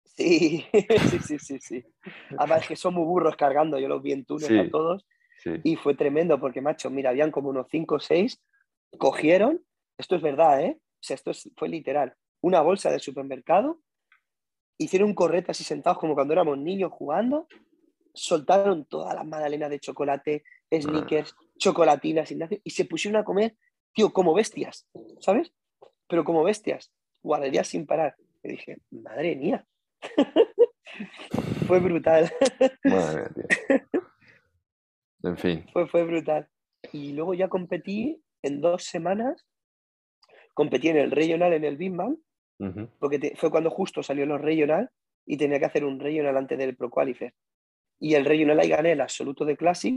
Sí, <laughs> sí, sí, sí, sí. Además que son muy burros cargando, yo los vi en túnel a todos. Y fue tremendo porque, macho, mira, habían como unos 5 o 6, cogieron, esto es verdad, ¿eh? O sea, esto fue literal, una bolsa del supermercado, hicieron un correte así sentados como cuando éramos niños jugando, soltaron todas las magdalenas de chocolate, sneakers, chocolatinas, y se pusieron a comer, tío, como bestias, ¿sabes? Pero como bestias, guarderías sin parar. Y dije, madre mía, <laughs> fue brutal. En fin. Fue, fue brutal. Y luego ya competí en dos semanas. Competí en el regional en el Big porque fue cuando justo salió los regional y tenía que hacer un regional antes del Pro Qualifier. Y el regional ahí gané el absoluto de Classic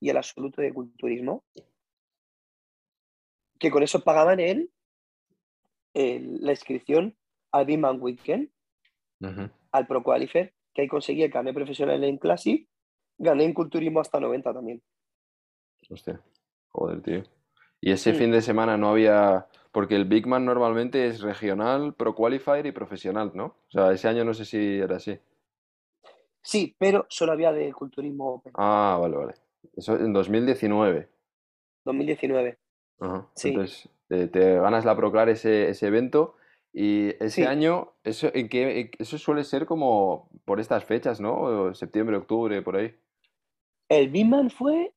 y el absoluto de culturismo. Que con eso pagaban él la inscripción al Big Weekend al Pro Qualifier, que ahí conseguí el carnet profesional en Classic, gané en culturismo hasta 90 también. Hostia, joder, tío. Y ese fin de semana no había, porque el Big Man normalmente es regional, Pro Qualifier y profesional, ¿no? O sea, ese año no sé si era así. Sí, pero solo había de culturismo Ah, vale, vale. Eso en 2019. 2019. Ajá. Sí, Entonces, eh, te ganas la Proclar ese, ese evento y ese sí. año, eso, ¿en qué- eso suele ser como por estas fechas, ¿no? Septiembre, octubre, por ahí. El Bitman fue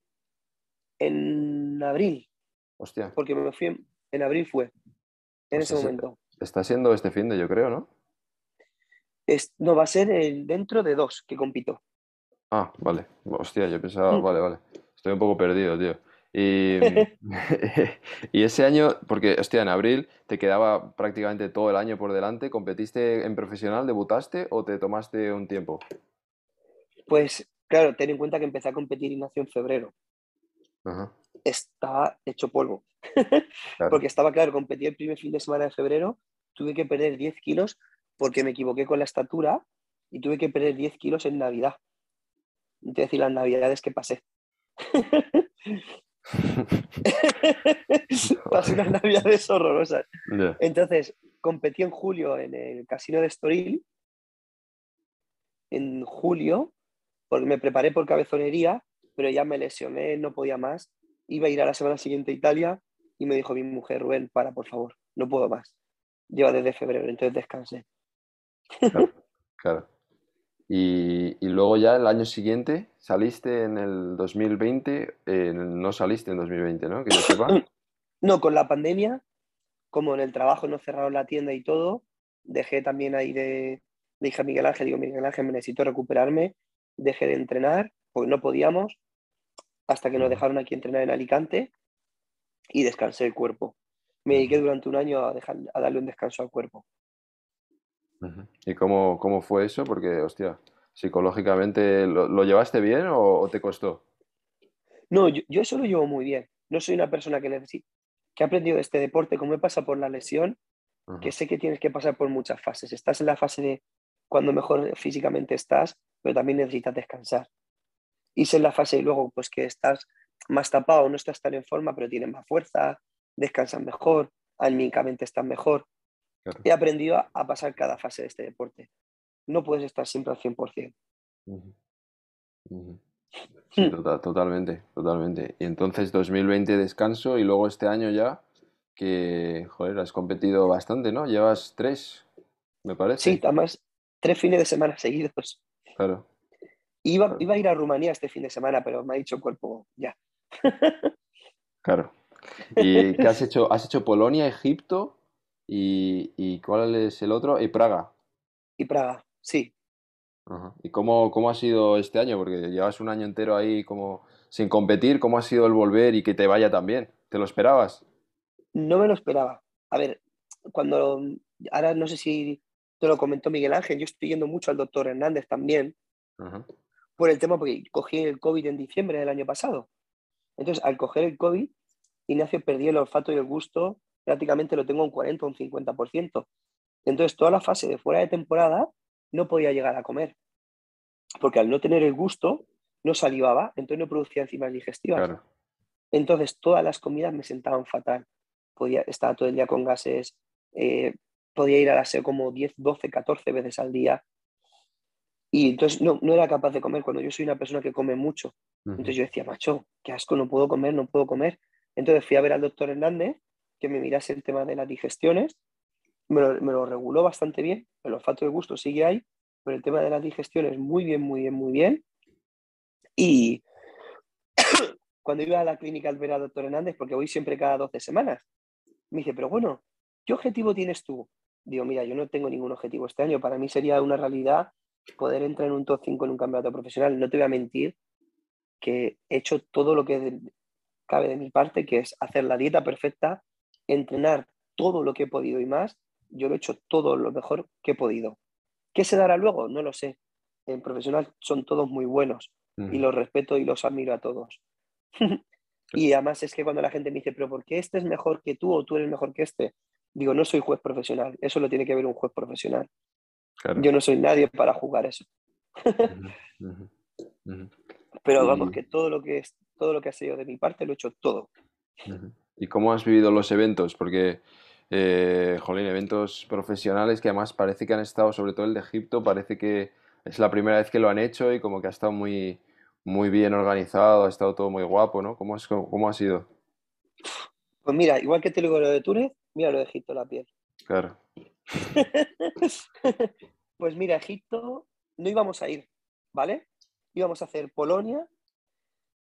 en abril, Hostia, porque me fui en, en abril fue, en pues ese momento. está siendo este fin de, yo creo, ¿no? Es, no, va a ser el dentro de dos que compito. Ah, vale. Hostia, yo pensaba, Mm. vale, vale. Estoy un poco perdido, tío. Y, <laughs> <laughs> y ese año, porque, hostia, en abril te quedaba prácticamente todo el año por delante. ¿Competiste en profesional, debutaste o te tomaste un tiempo? Pues claro, ten en cuenta que empecé a competir y nació en febrero. Ajá, Estaba hecho polvo. <laughs> claro. porque estaba claro, competí el primer fin de semana de febrero, tuve que perder 10 kilos porque me equivoqué con la estatura y tuve que perder 10 kilos en Navidad. A decir las Navidades que pasé. <laughs> <laughs> pasé unas Navidades horrorosas. Entonces, competí en julio en el casino de Estoril, en julio, porque me preparé por cabezonería, pero ya me lesioné, no podía más. Iba a ir a la semana siguiente a Italia y me dijo mi mujer, Rubén, para, por favor, no puedo más. Lleva desde febrero, entonces descansé. Claro, <laughs> claro. Y, y luego ya el año siguiente saliste en el 2020, eh, no saliste en 2020, ¿no? Que yo sepa. <clears throat> No, con la pandemia, como en el trabajo no cerraron la tienda y todo, dejé también ahí de, dije a Miguel Ángel, digo, Miguel Ángel, me necesito recuperarme, dejé de entrenar, porque no podíamos, hasta que nos dejaron aquí entrenar en Alicante y descansé el cuerpo. Me dediqué durante un año a, dejar, a darle un descanso al cuerpo. ¿Y cómo, cómo fue eso? Porque, hostia, psicológicamente, ¿lo, lo llevaste bien o, o te costó? No, yo, yo eso lo llevo muy bien. No soy una persona que necesite, que ha aprendido de este deporte, como he pasado por la lesión, que sé que tienes que pasar por muchas fases. Estás en la fase de cuando mejor físicamente estás, pero también necesitas descansar. Y es en la fase y luego, pues que estás más tapado, no estás tan en forma, pero tienes más fuerza, descansas mejor, anímicamente estás mejor. claro. He aprendido a, a pasar cada fase de este deporte. No puedes estar siempre al 100%. Ujú, ujú. Sí, Hmm. total- totalmente, totalmente. Y entonces 2020 descanso y luego este año ya que, joder, has competido bastante, ¿no? Llevas tres, me Sí, parece. además, tres fines de semana <laughs> seguidos. Claro, Iba, iba a ir a Rumanía este fin de semana, pero me ha dicho el cuerpo, ya. <laughs> claro. ¿Y qué has hecho? ¿Has hecho Polonia, Egipto y, y cuál es el otro? Y Praga. Y Praga, sí. Ajá. ¿Y cómo, cómo ha sido este año? Porque llevas un año entero ahí como sin competir. ¿Cómo ha sido el volver y que te vaya tan bien? ¿Te lo esperabas? No me lo esperaba. A ver, cuando, ahora no sé si te lo comentó Miguel Ángel, yo estoy yendo mucho al doctor Hernández también, Ajá. Por el tema, porque cogí el COVID en diciembre del año pasado. Entonces, al coger el COVID, Ignacio perdí el olfato y el gusto, prácticamente lo tengo un 40 o un 50%. Entonces, toda la fase de fuera de temporada no podía llegar a comer, porque al no tener el gusto, no salivaba, entonces no producía enzimas digestivas. Claro. Entonces, todas las comidas me sentaban fatal. Podía estar todo el día con gases, eh, podía ir al aseo como 10, 12, 14 veces al día. Y entonces no, no era capaz de comer cuando yo soy una persona que come mucho. Entonces yo decía, macho, qué asco, no puedo comer, no puedo comer. Entonces fui a ver al doctor Hernández, que me mirase el tema de las digestiones, me lo, me lo reguló bastante bien, el olfato el gusto sigue ahí, pero el tema de las digestiones muy bien, muy bien, muy bien. Y <coughs> cuando iba a la clínica al ver al doctor Hernández, porque voy siempre cada 12 semanas, me dice, pero bueno, ¿qué objetivo tienes tú? Digo, mira, yo no tengo ningún objetivo este año. Para mí sería una realidad poder entrar en un top 5 en un campeonato profesional. No te voy a mentir que he hecho todo lo que de- cabe de mi parte, que es hacer la dieta perfecta, entrenar todo lo que he podido y más. Yo lo he hecho todo lo mejor que he podido. ¿Qué se dará luego? No lo sé. En profesional son todos muy buenos y Ujú. los respeto y los admiro a todos. <laughs> y además es que cuando la gente me dice, pero ¿por qué este es mejor que tú o tú eres mejor que este? Digo, no soy juez profesional, eso lo tiene que ver un juez profesional. Claro. Yo no soy nadie para jugar eso. Pero vamos, que todo lo que es, todo lo que ha sido de mi parte lo he hecho todo. ¿Y cómo has vivido los eventos? Porque, eh, jolín, eventos profesionales que además parece que han estado, sobre todo el de Egipto, parece que es la primera vez que lo han hecho y como que ha estado muy, muy bien organizado, ha estado todo muy guapo, ¿no? ¿Cómo, es, cómo, cómo ha sido? Pues mira, igual que te digo lo de Túnez, mira lo de Egipto, la piel. Claro. <laughs> pues mira, Egipto no íbamos a ir, ¿vale? Íbamos a hacer Polonia,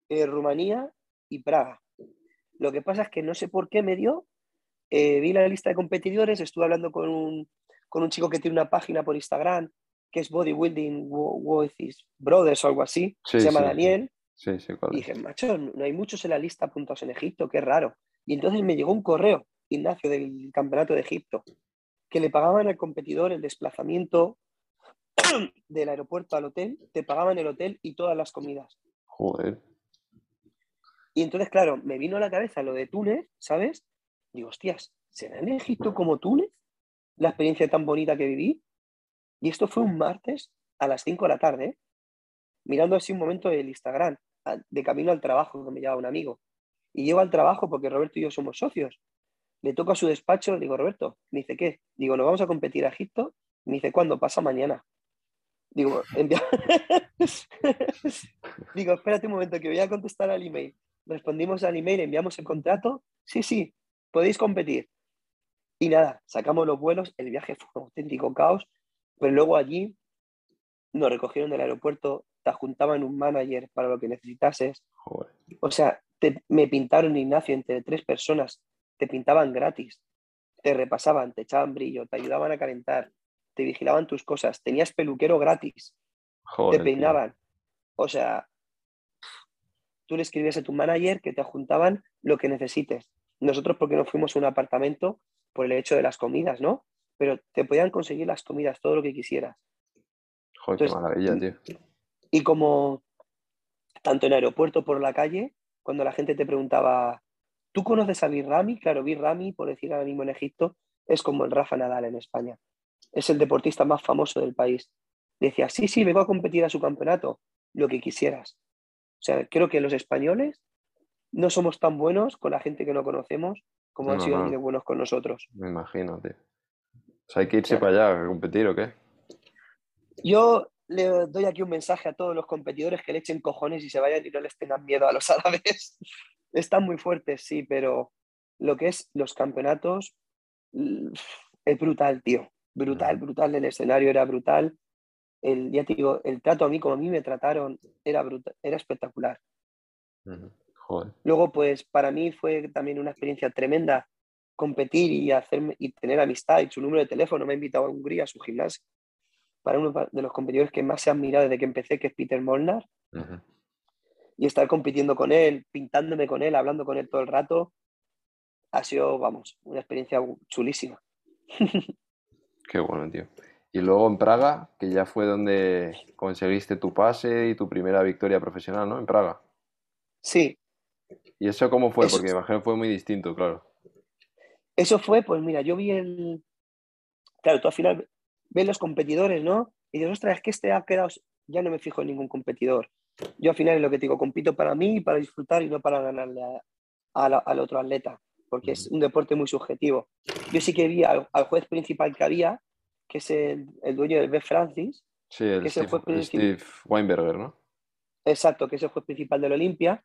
eh, Rumanía y Praga. Lo que pasa es que no sé por qué me dio, eh, vi la lista de competidores, estuve hablando con un, con un chico que tiene una página por Instagram que es Bodybuilding with his Brothers o algo así, se llama Daniel. Sí, sí, y dije, macho, no hay muchos en la lista apuntados en Egipto, qué raro. Y entonces me llegó un correo, Ignacio, del Campeonato de Egipto, que le pagaban al competidor el desplazamiento <coughs> del aeropuerto al hotel, te pagaban el hotel y todas las comidas. Joder. Y entonces, claro, me vino a la cabeza lo de Túnez, ¿sabes? Digo, hostias, ¿será en Egipto como Túnez la experiencia tan bonita que viví? Y esto fue un martes a las 5 de la tarde, ¿eh? mirando así un momento el Instagram, de camino al trabajo, que me lleva un amigo. Y llego al trabajo porque Roberto y yo somos socios. Le toco a su despacho, le digo, Roberto, me dice, ¿qué? Digo, ¿nos vamos a competir a Egipto? Me dice, ¿cuándo? Pasa mañana. Digo, <laughs> digo, espérate un momento, que voy a contestar al email. Respondimos al email, enviamos el contrato. Sí, sí, podéis competir. Y nada, sacamos los vuelos, el viaje fue un auténtico caos, pero luego allí nos recogieron del aeropuerto, te juntaban un manager para lo que necesitases. O sea, me pintaron Ignacio entre tres personas, te pintaban gratis, te repasaban, te echaban brillo, te ayudaban a calentar, te vigilaban tus cosas, tenías peluquero gratis, te peinaban. O sea, tú le escribías a tu manager que te juntaban lo que necesites. Nosotros porque no fuimos a un apartamento por el hecho de las comidas, ¿no? Pero te podían conseguir las comidas, todo lo que quisieras. Joder, qué maravilla, tío. Y como tanto en aeropuerto por la calle, cuando la gente te preguntaba, ¿tú conoces a Birrami? Claro, Birrami, por decir ahora mismo en Egipto, es como el Rafa Nadal en España. Es el deportista más famoso del país. Decía, sí, sí, vengo a competir a su campeonato, lo que quisieras. O sea, creo que los españoles no somos tan buenos con la gente que no conocemos como han sido no. buenos con nosotros. Me imagino, tío. O sea, hay que irse para allá a competir o qué? Yo le doy aquí un mensaje a todos los competidores que le echen cojones y se vayan y no les tengan miedo a los <laughs> árabes. Están muy fuertes, sí, pero lo que es los campeonatos es brutal, tío. Brutal, brutal. El escenario era brutal. El, ya te digo, el trato a mí, como a mí me trataron, era, brutal, era espectacular. Luego, pues para mí fue también una experiencia tremenda competir y, hacerme, y tener amistad y su número de teléfono. Me ha invitado a Hungría a su gimnasio para uno de los competidores que más se han mirado desde que empecé, que es Peter Molnar. Y estar compitiendo con él, pintándome con él, hablando con él todo el rato, ha sido, vamos, una experiencia chulísima. <laughs> Qué bueno, tío. Y luego en Praga, que ya fue donde conseguiste tu pase y tu primera victoria profesional, ¿no? En Praga. Sí. ¿Y eso cómo fue? Porque imagino fue muy distinto, claro. Eso fue, pues mira, yo vi el... Claro, tú al final ves los competidores, ¿no? Y dices, ostras, es que este ha quedado, ya no me fijo en ningún competidor. Yo al final es lo que te digo, compito para mí, para disfrutar y no para ganarle al otro atleta, porque es un deporte muy subjetivo. Yo sí que vi al, juez principal que había, que es el, dueño del B. Francis. Sí, el, que Steve, el Steve Weinberger, ¿no? Exacto, que es el juez principal del Olimpia.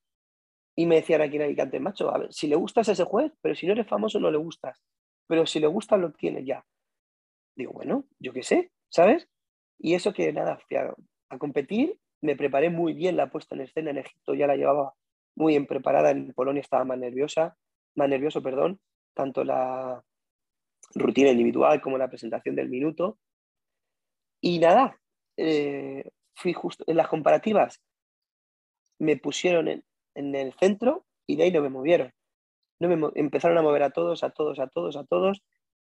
Y me decían aquí en Alicante, macho, a ver, si le gustas a ese juez, pero si no eres famoso no le gustas. Pero si le gusta, lo tienes ya. Digo, bueno, yo qué sé, ¿sabes? Y eso que nada, fui a, competir, me preparé muy bien la puesta en escena en Egipto, ya la llevaba muy bien preparada, en Polonia estaba más nerviosa, más nervioso, perdón, tanto la rutina individual como la presentación del minuto. Y nada, eh, fui justo en las comparativas, me pusieron en, en, el centro y de ahí no me movieron. No me, empezaron a mover a todos, a todos, a todos, a todos,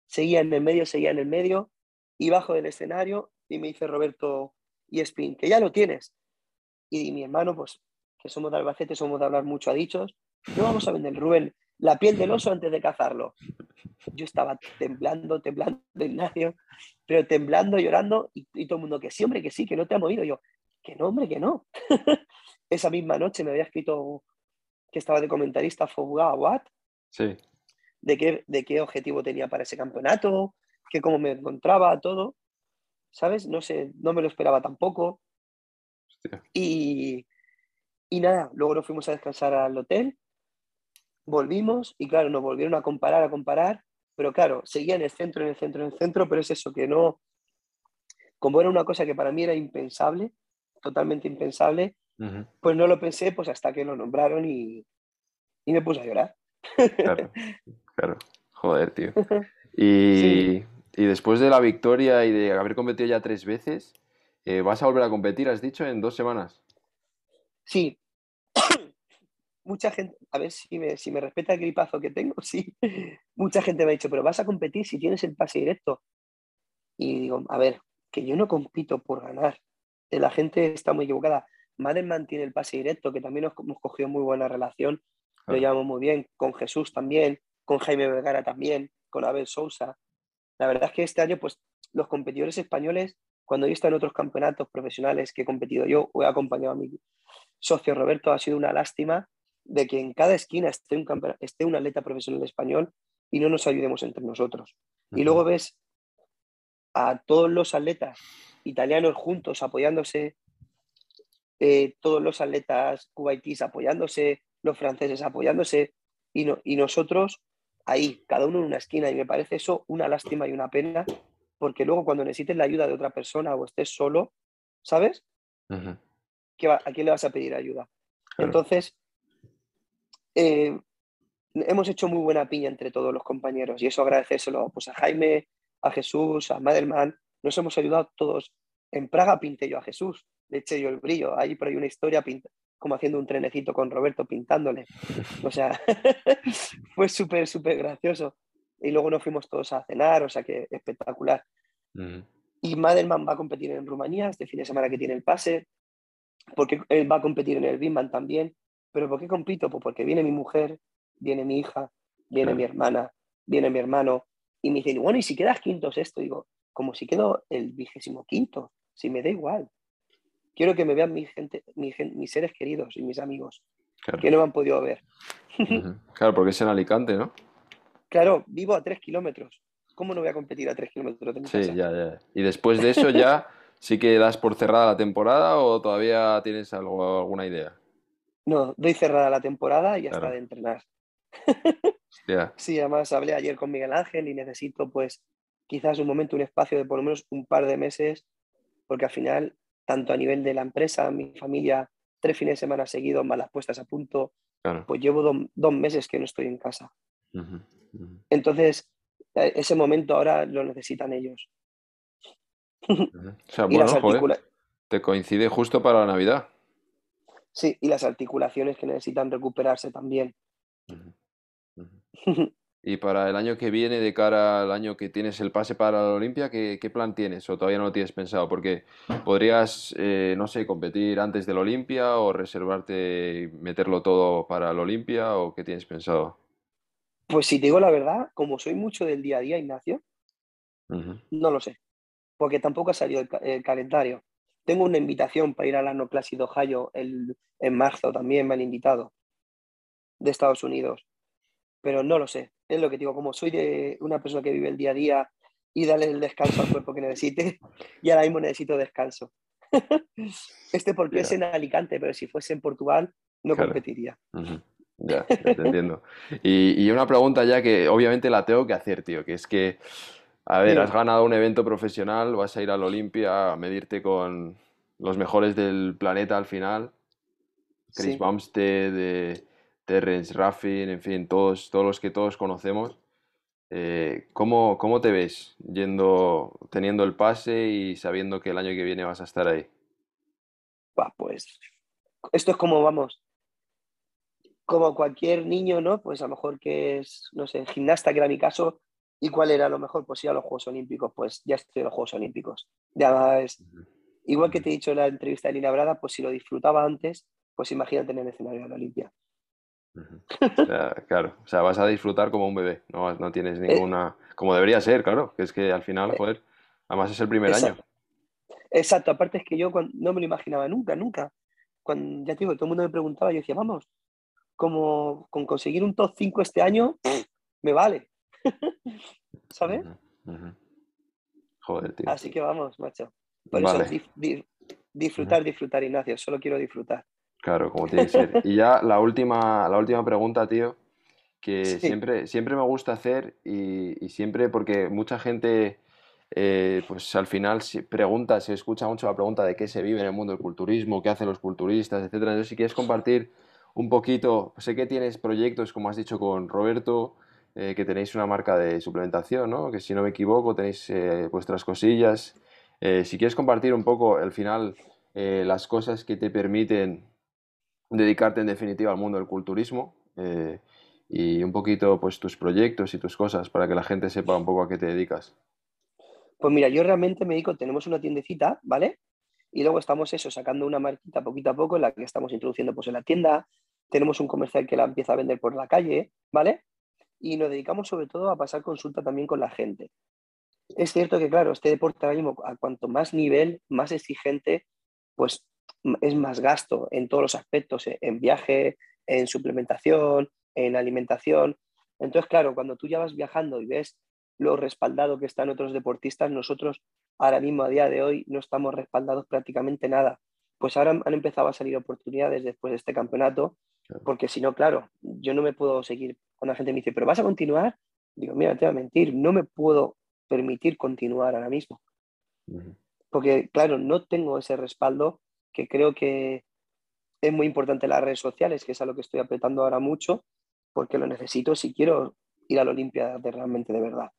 seguía en el medio, seguía en el medio, y bajo del escenario y me dice Roberto y Spin, que ya lo tienes. Y mi hermano, pues, que somos de Albacete, somos de hablar mucho a dichos, no vamos a vender, Rubén, la piel del oso antes de cazarlo. Yo estaba temblando, temblando, <laughs> Ignacio, pero temblando, llorando, y, todo el mundo que sí, hombre, que sí, que no te ha movido. Yo, que no, hombre, que no. <laughs> Esa misma noche me había escrito que estaba de comentarista Foguga What. Sí de qué, de qué objetivo tenía para ese campeonato, que cómo me encontraba, todo. ¿Sabes? No sé, no me lo esperaba tampoco. Y, y nada, luego nos fuimos a descansar al hotel. volvimos y claro, nos volvieron a comparar, a comparar, pero claro, seguía en el centro, en el centro, en el centro, pero es eso, que no, como era una cosa que para mí era impensable, totalmente impensable, pues no lo pensé pues hasta que lo nombraron y, y me puse a llorar. Claro, <laughs> claro. Joder, tío. <laughs> Y, y, después de la victoria y de haber competido ya tres veces, eh, ¿vas a volver a competir, has dicho, en dos semanas? Sí. <coughs> Mucha gente, a ver si me, si me respeta el gripazo que tengo, <laughs> sí. Mucha gente me ha dicho, pero vas a competir si tienes el pase directo. Y digo, a ver, que yo no compito por ganar. La gente está muy equivocada. Madelman tiene el pase directo, que también nos hemos cogido muy buena relación, lo llevamos muy bien, con Jesús también, con Jaime Vergara también, con Abel Sousa. La verdad es que este año, pues, los competidores españoles, cuando he estado en otros campeonatos profesionales que he competido yo o he acompañado a mi socio Roberto, ha sido una lástima de que en cada esquina esté un, esté un atleta profesional español y no nos ayudemos entre nosotros. Y luego ves a todos los atletas italianos juntos apoyándose, eh, todos los atletas cubaitíes apoyándose, los franceses apoyándose y, y nosotros ahí, cada uno en una esquina. Y me parece eso una lástima y una pena, porque luego cuando necesites la ayuda de otra persona o estés solo, ¿sabes? ¿A quién le vas a pedir ayuda? Entonces, eh, hemos hecho muy buena piña entre todos los compañeros y eso agradecérselo pues, a Jaime, a Jesús, a Madelman, nos hemos ayudado todos. En Praga pinté yo a Jesús, le eché yo el brillo, ahí por ahí una historia como haciendo un trenecito con Roberto pintándole. O sea, <laughs> fue súper, súper gracioso. Y luego nos fuimos todos a cenar, o sea que espectacular. Y Madelman va a competir en Rumanía este fin de semana que tiene el pase, porque él va a competir en el Bimban también. ¿Pero por qué compito? Pues porque viene mi mujer, viene mi hija, viene mi hermana, viene mi hermano, y me dicen, bueno, ¿y si quedas quinto esto? Digo, como si quedo el vigésimo quinto, si me da igual. Quiero que me vean mi gente, mis seres queridos y mis amigos, que no me han podido ver. Claro, porque es en Alicante, ¿no? Claro, vivo a tres kilómetros. ¿Cómo no voy a competir a tres kilómetros de mi Sí, ya, ya. Y después de eso ya <laughs> sí que das por cerrada la temporada o todavía tienes algo, alguna idea? No, doy cerrada la temporada y hasta de entrenar. <laughs> Sí, además hablé ayer con Miguel Ángel y necesito pues quizás un momento, un espacio de por lo menos un par de meses, porque al final, tanto a nivel de la empresa, mi familia, tres fines de semana seguidos, más las puestas a punto, pues llevo dos meses que no estoy en casa. Entonces, e, ese momento ahora lo necesitan ellos. <laughs> O sea, bueno, te coincide justo para la Navidad. Sí, y las articulaciones que necesitan recuperarse también. <laughs> Y para el año que viene, de cara al año que tienes el pase para la Olimpia, ¿qué, plan tienes? ¿O todavía no lo tienes pensado? Porque podrías, eh, no sé, competir antes de la Olimpia o reservarte y meterlo todo para la Olimpia o qué tienes pensado? Pues si te digo la verdad, como soy mucho del día a día, Ignacio, no lo sé, porque tampoco ha salido el, calendario. Tengo una invitación para ir al Ano Classic de Ohio el, en marzo, también me han invitado, de Estados Unidos pero no lo sé. Es lo que digo, como soy de una persona que vive el día a día y darle el descanso al cuerpo que necesite, <laughs> y ahora mismo necesito descanso. <laughs> este porque es en Alicante, pero si fuese en Portugal no competiría. Ya, te entiendo. Y, una pregunta ya que obviamente la tengo que hacer, tío, que es que, a ver, has ganado un evento profesional, vas a ir al Olimpia a medirte con los mejores del planeta al final. Chris Bumstead, de Terrence Raffin, en fin, todos, todos los que todos conocemos. Eh, ¿cómo, ¿cómo, te ves yendo, teniendo el pase y sabiendo que el año que viene vas a estar ahí? pues esto es como, vamos, como cualquier niño, ¿no? Pues a lo mejor que es, no sé, gimnasta, que era mi caso, ¿y cuál era lo mejor? Pues ir a los Juegos Olímpicos, pues ya estoy en los Juegos Olímpicos. Ya es, igual que te he dicho en la entrevista de Lina Brada, pues si lo disfrutaba antes, pues imagínate en el escenario de la Olimpia <laughs> claro, o sea, vas a disfrutar como un bebé, no, no tienes eh, ninguna... Como debería ser, claro, que es que al final, eh, joder, además es el primer año. Exacto, aparte es que yo no me lo imaginaba nunca, nunca. Cuando, ya te digo, todo el mundo me preguntaba, yo decía, vamos, como con conseguir un top 5 este año, <sniffs> me vale. <laughs> ¿Sabes? Joder, tío. Así que vamos, macho. Por eso, disfrutar, disfrutar, Ignacio, solo quiero disfrutar. Claro, como tiene que ser. Y ya la última, la última pregunta, tío. que Sí, siempre, siempre me gusta hacer y, y siempre porque mucha gente, eh, pues al final si- pregunta, se escucha mucho la pregunta de qué se vive en el mundo del culturismo, qué hacen los culturistas, etcétera. Entonces, si quieres compartir un poquito, sé que tienes proyectos, como has dicho con Roberto, eh, que tenéis una marca de suplementación, ¿no? Que si no me equivoco, tenéis eh, vuestras cosillas. Eh, si quieres compartir un poco, al final, las cosas que te permiten dedicarte en definitiva al mundo del culturismo y un poquito pues tus proyectos y tus cosas para que la gente sepa un poco a qué te dedicas. pues mira, yo realmente me dedico, tenemos una tiendecita, ¿vale? Y luego estamos eso, sacando una marquita poquito a poco en la que estamos introduciendo pues en la tienda. Tenemos un comercial que la empieza a vender por la calle, ¿vale? Y nos dedicamos sobre todo a pasar consulta también con la gente. Es cierto que, claro, este deporte ahora mismo, a cuanto más nivel, más exigente, pues es más gasto en todos los aspectos, eh, en viaje, en suplementación, en alimentación. Entonces, claro, cuando tú ya vas viajando y ves lo respaldado que están otros deportistas, nosotros ahora mismo, a día de hoy, no estamos respaldados prácticamente nada. Pues ahora han empezado a salir oportunidades después de este campeonato. Porque si no, claro, yo no me puedo seguir. Cuando la gente me dice, ¿pero vas a continuar? Digo, mira, te voy a mentir, no me puedo permitir continuar ahora mismo. Porque, claro, no tengo ese respaldo que creo que es muy importante en las redes sociales, que es a lo que estoy apretando ahora mucho, porque lo necesito si quiero ir a la Olimpia de realmente de verdad.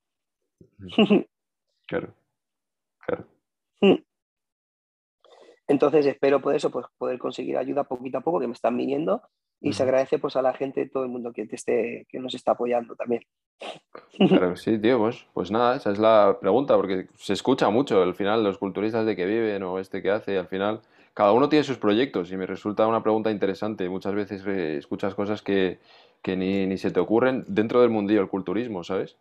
<laughs> Claro, claro. Entonces espero por eso pues, poder conseguir ayuda poquito a poco que me están viniendo y se agradece pues a la gente, todo el mundo que, te esté, que nos está apoyando también. Claro <laughs> sí, tío, pues, pues nada, esa es la pregunta, porque se escucha mucho al final los culturistas de que viven o este que hace, y al final cada uno tiene sus proyectos y me resulta una pregunta interesante. Muchas veces eh, escuchas cosas que, que ni, ni se te ocurren dentro del mundillo del culturismo, ¿sabes?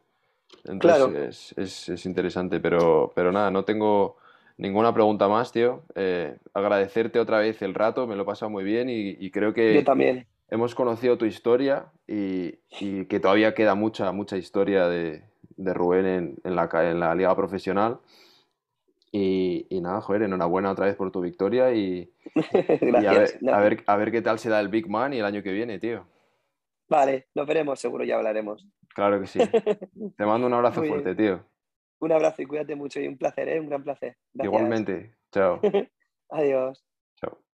Entonces Claro, es, es- es interesante, pero, pero nada, no tengo ninguna pregunta más, tío. Eh, agradecerte otra vez el rato, me lo he pasado muy bien y, y creo yo que también. hemos conocido tu historia y, y que todavía queda mucha, mucha historia de, de Rubén en, en la, en la liga profesional. Y, y nada, joder, enhorabuena otra vez por tu victoria y, <laughs> y a Gracias. ver, a ver, a ver qué tal se da el Big Man y el año que viene, tío. Vale, nos veremos, seguro ya hablaremos. Claro que sí. <laughs> Te mando un abrazo fuerte, tío. Un abrazo y cuídate mucho y un placer, ¿eh? Un gran placer. Gracias. Igualmente. Chao. <laughs> Adiós. Chao.